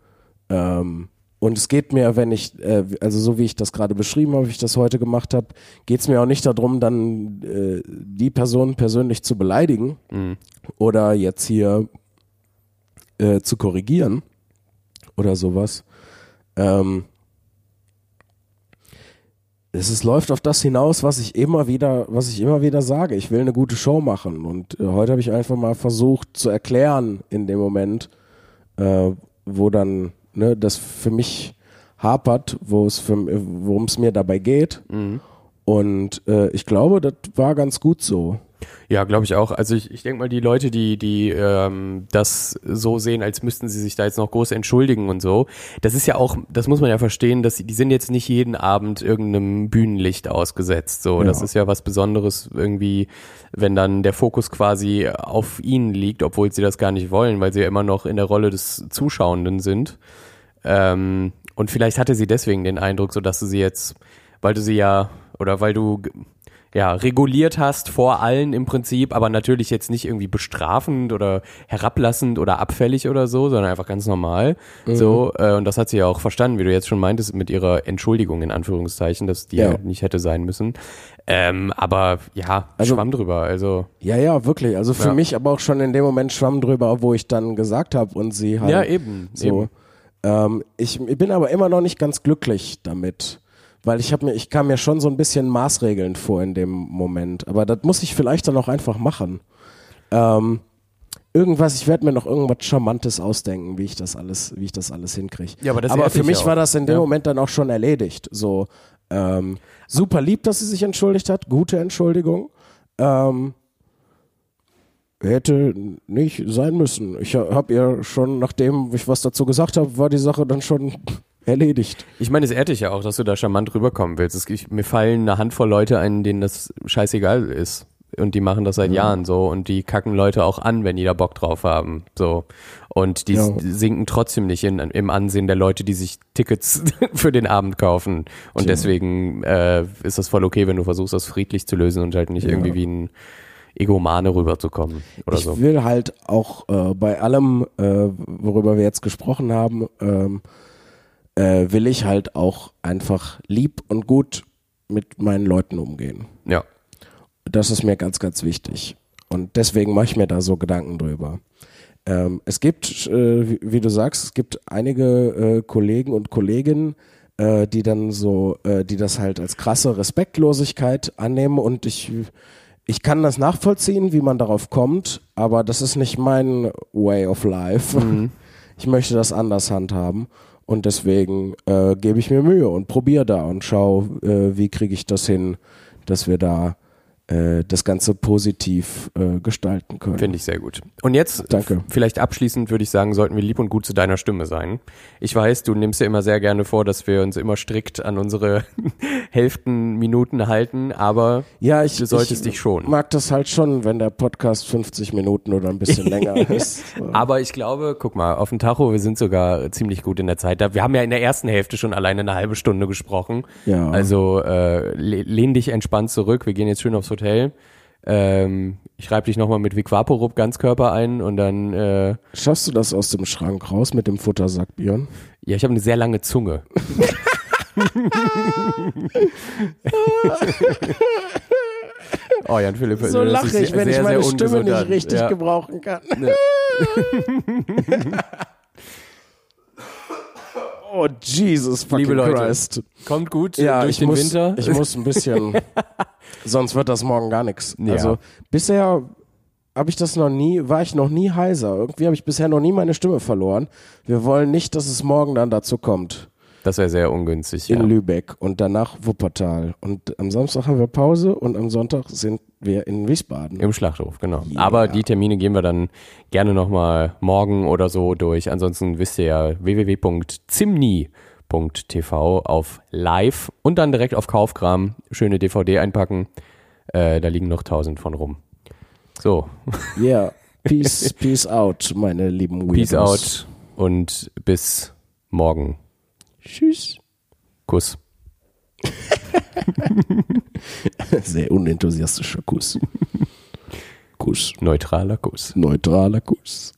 Ähm, und es geht mir, wenn ich, äh, also so wie ich das gerade beschrieben habe, wie ich das heute gemacht habe, geht es mir auch nicht darum, dann äh, die Person persönlich zu beleidigen mhm. oder jetzt hier äh, zu korrigieren oder sowas. Ähm, es ist, läuft auf das hinaus, was ich immer wieder, was ich immer wieder sage. Ich will eine gute Show machen. Und äh, heute habe ich einfach mal versucht zu erklären in dem Moment, äh, wo dann ne, das für mich hapert, worum es mir dabei geht. Mhm. Und äh, ich glaube, das war ganz gut so. Ja, glaube ich auch. Also ich, ich denke mal, die Leute, die, die ähm, das so sehen, als müssten sie sich da jetzt noch groß entschuldigen und so, das ist ja auch, das muss man ja verstehen, dass sie, die sind jetzt nicht jeden Abend irgendeinem Bühnenlicht ausgesetzt. So, ja. das ist ja was Besonderes irgendwie, wenn dann der Fokus quasi auf ihnen liegt, obwohl sie das gar nicht wollen, weil sie ja immer noch in der Rolle des Zuschauenden sind. Ähm, und vielleicht hatte sie deswegen den Eindruck, so dass du sie jetzt, weil du sie ja, oder weil du ja, reguliert hast vor allen im Prinzip, aber natürlich jetzt nicht irgendwie bestrafend oder herablassend oder abfällig oder so, sondern einfach ganz normal. Mhm. So, äh, und das hat sie ja auch verstanden, wie du jetzt schon meintest, mit ihrer Entschuldigung in Anführungszeichen, dass die ja. nicht hätte sein müssen. Ähm, aber ja, also, schwamm drüber. Also ja, ja, wirklich. Also für ja. mich aber auch schon in dem Moment schwamm drüber, wo ich dann gesagt habe und sie halt ja eben so. Eben. Ähm, ich, ich bin aber immer noch nicht ganz glücklich damit weil ich habe mir, ich kam mir schon so ein bisschen maßregelnd vor in dem Moment. Aber das muss ich vielleicht dann auch einfach machen. Ähm, irgendwas, ich werde mir noch irgendwas Charmantes ausdenken, wie ich das alles, wie ich das alles hinkriege. Ja, aber, aber für mich war das in dem ja. Moment dann auch schon erledigt. So ähm, super lieb, dass sie sich entschuldigt hat, gute Entschuldigung. Ähm, hätte nicht sein müssen. Ich habe ihr schon, nachdem ich was dazu gesagt habe, war die Sache dann schon erledigt. Ich meine, es ehrt dich ja auch, dass du da charmant rüberkommen willst. Es, ich, mir fallen eine Handvoll Leute ein, denen das scheißegal ist. Und die machen das seit ja. Jahren so und die kacken Leute auch an, wenn die da Bock drauf haben. So. Und die ja. sinken trotzdem nicht in, im Ansehen der Leute, die sich Tickets (laughs) für den Abend kaufen. Und ja. deswegen äh, ist das voll okay, wenn du versuchst, das friedlich zu lösen und halt nicht irgendwie wie ein Egomane rüberzukommen oder ich so. Ich will halt auch äh, bei allem, äh, worüber wir jetzt gesprochen haben, ähm, äh, will ich halt auch einfach lieb und gut mit meinen Leuten umgehen. Ja. Das ist mir ganz, ganz wichtig. Und deswegen mache ich mir da so Gedanken drüber. Ähm, es gibt, äh, wie, du sagst, es gibt einige äh, Kollegen und Kolleginnen, äh, die dann so, äh, die das halt als krasse Respektlosigkeit annehmen und ich, ich kann das nachvollziehen, wie man darauf kommt, aber das ist nicht mein Way of Life. Mhm. (laughs) Ich möchte das anders handhaben. Und deswegen äh, gebe ich mir Mühe und probiere da und schaue, äh, wie kriege ich das hin, dass wir da das Ganze positiv äh, gestalten können. Finde ich sehr gut. Und jetzt, Danke. vielleicht abschließend würde ich sagen, sollten wir lieb und gut zu deiner Stimme sein. Ich weiß, du nimmst ja immer sehr gerne vor, dass wir uns immer strikt an unsere (laughs) Hälften Minuten halten, aber ja, ich, du solltest ich dich schon. mag das halt schon, wenn der Podcast 50 Minuten oder ein bisschen (laughs) länger ist. aber ich glaube, guck mal, auf dem Tacho, wir sind sogar ziemlich gut in der Zeit. Wir haben ja in der ersten Hälfte schon alleine eine halbe Stunde gesprochen. Ja. Also äh, lehn dich entspannt zurück. Wir gehen jetzt schön aufs Hotel Hotel. Ähm, ich schreibe dich nochmal mit Viquaporup Ganzkörper ein und dann. Äh, Schaffst du das aus dem Schrank raus mit dem Futtersack, Björn? Ja, ich habe eine sehr lange Zunge. (laughs) oh, Jan Philipp. So lache ich, wenn sehr, ich meine Stimme nicht richtig ja. gebrauchen kann. Ja. (laughs) (laughs) oh, Jesus fucking Liebe Leute, Christ. Kommt gut ja, durch den muss, Winter. Ich muss ein bisschen (laughs) Sonst wird das morgen gar nichts. Ja. Also bisher habe ich das noch nie, war ich noch nie heiser. Irgendwie habe ich bisher noch nie meine Stimme verloren. Wir wollen nicht, dass es morgen dann dazu kommt. Das wäre sehr ungünstig. In ja. Lübeck und danach Wuppertal. Und am Samstag haben wir Pause und am Sonntag sind wir in Wiesbaden. Im Schlachthof, genau. Yeah. Aber die Termine gehen wir dann gerne nochmal morgen oder so durch. Ansonsten wisst ihr ja www.zimni.tv auf live und dann direkt auf Kaufkram. Schöne DVD einpacken. Äh, da liegen noch tausend von rum. So. (laughs) Yeah. Peace, peace out, meine lieben Weirdos. Peace out und bis morgen. Tschüss. Kuss. (laughs) Sehr unenthusiastischer Kuss. Kuss. Neutraler Kuss. Neutraler Kuss.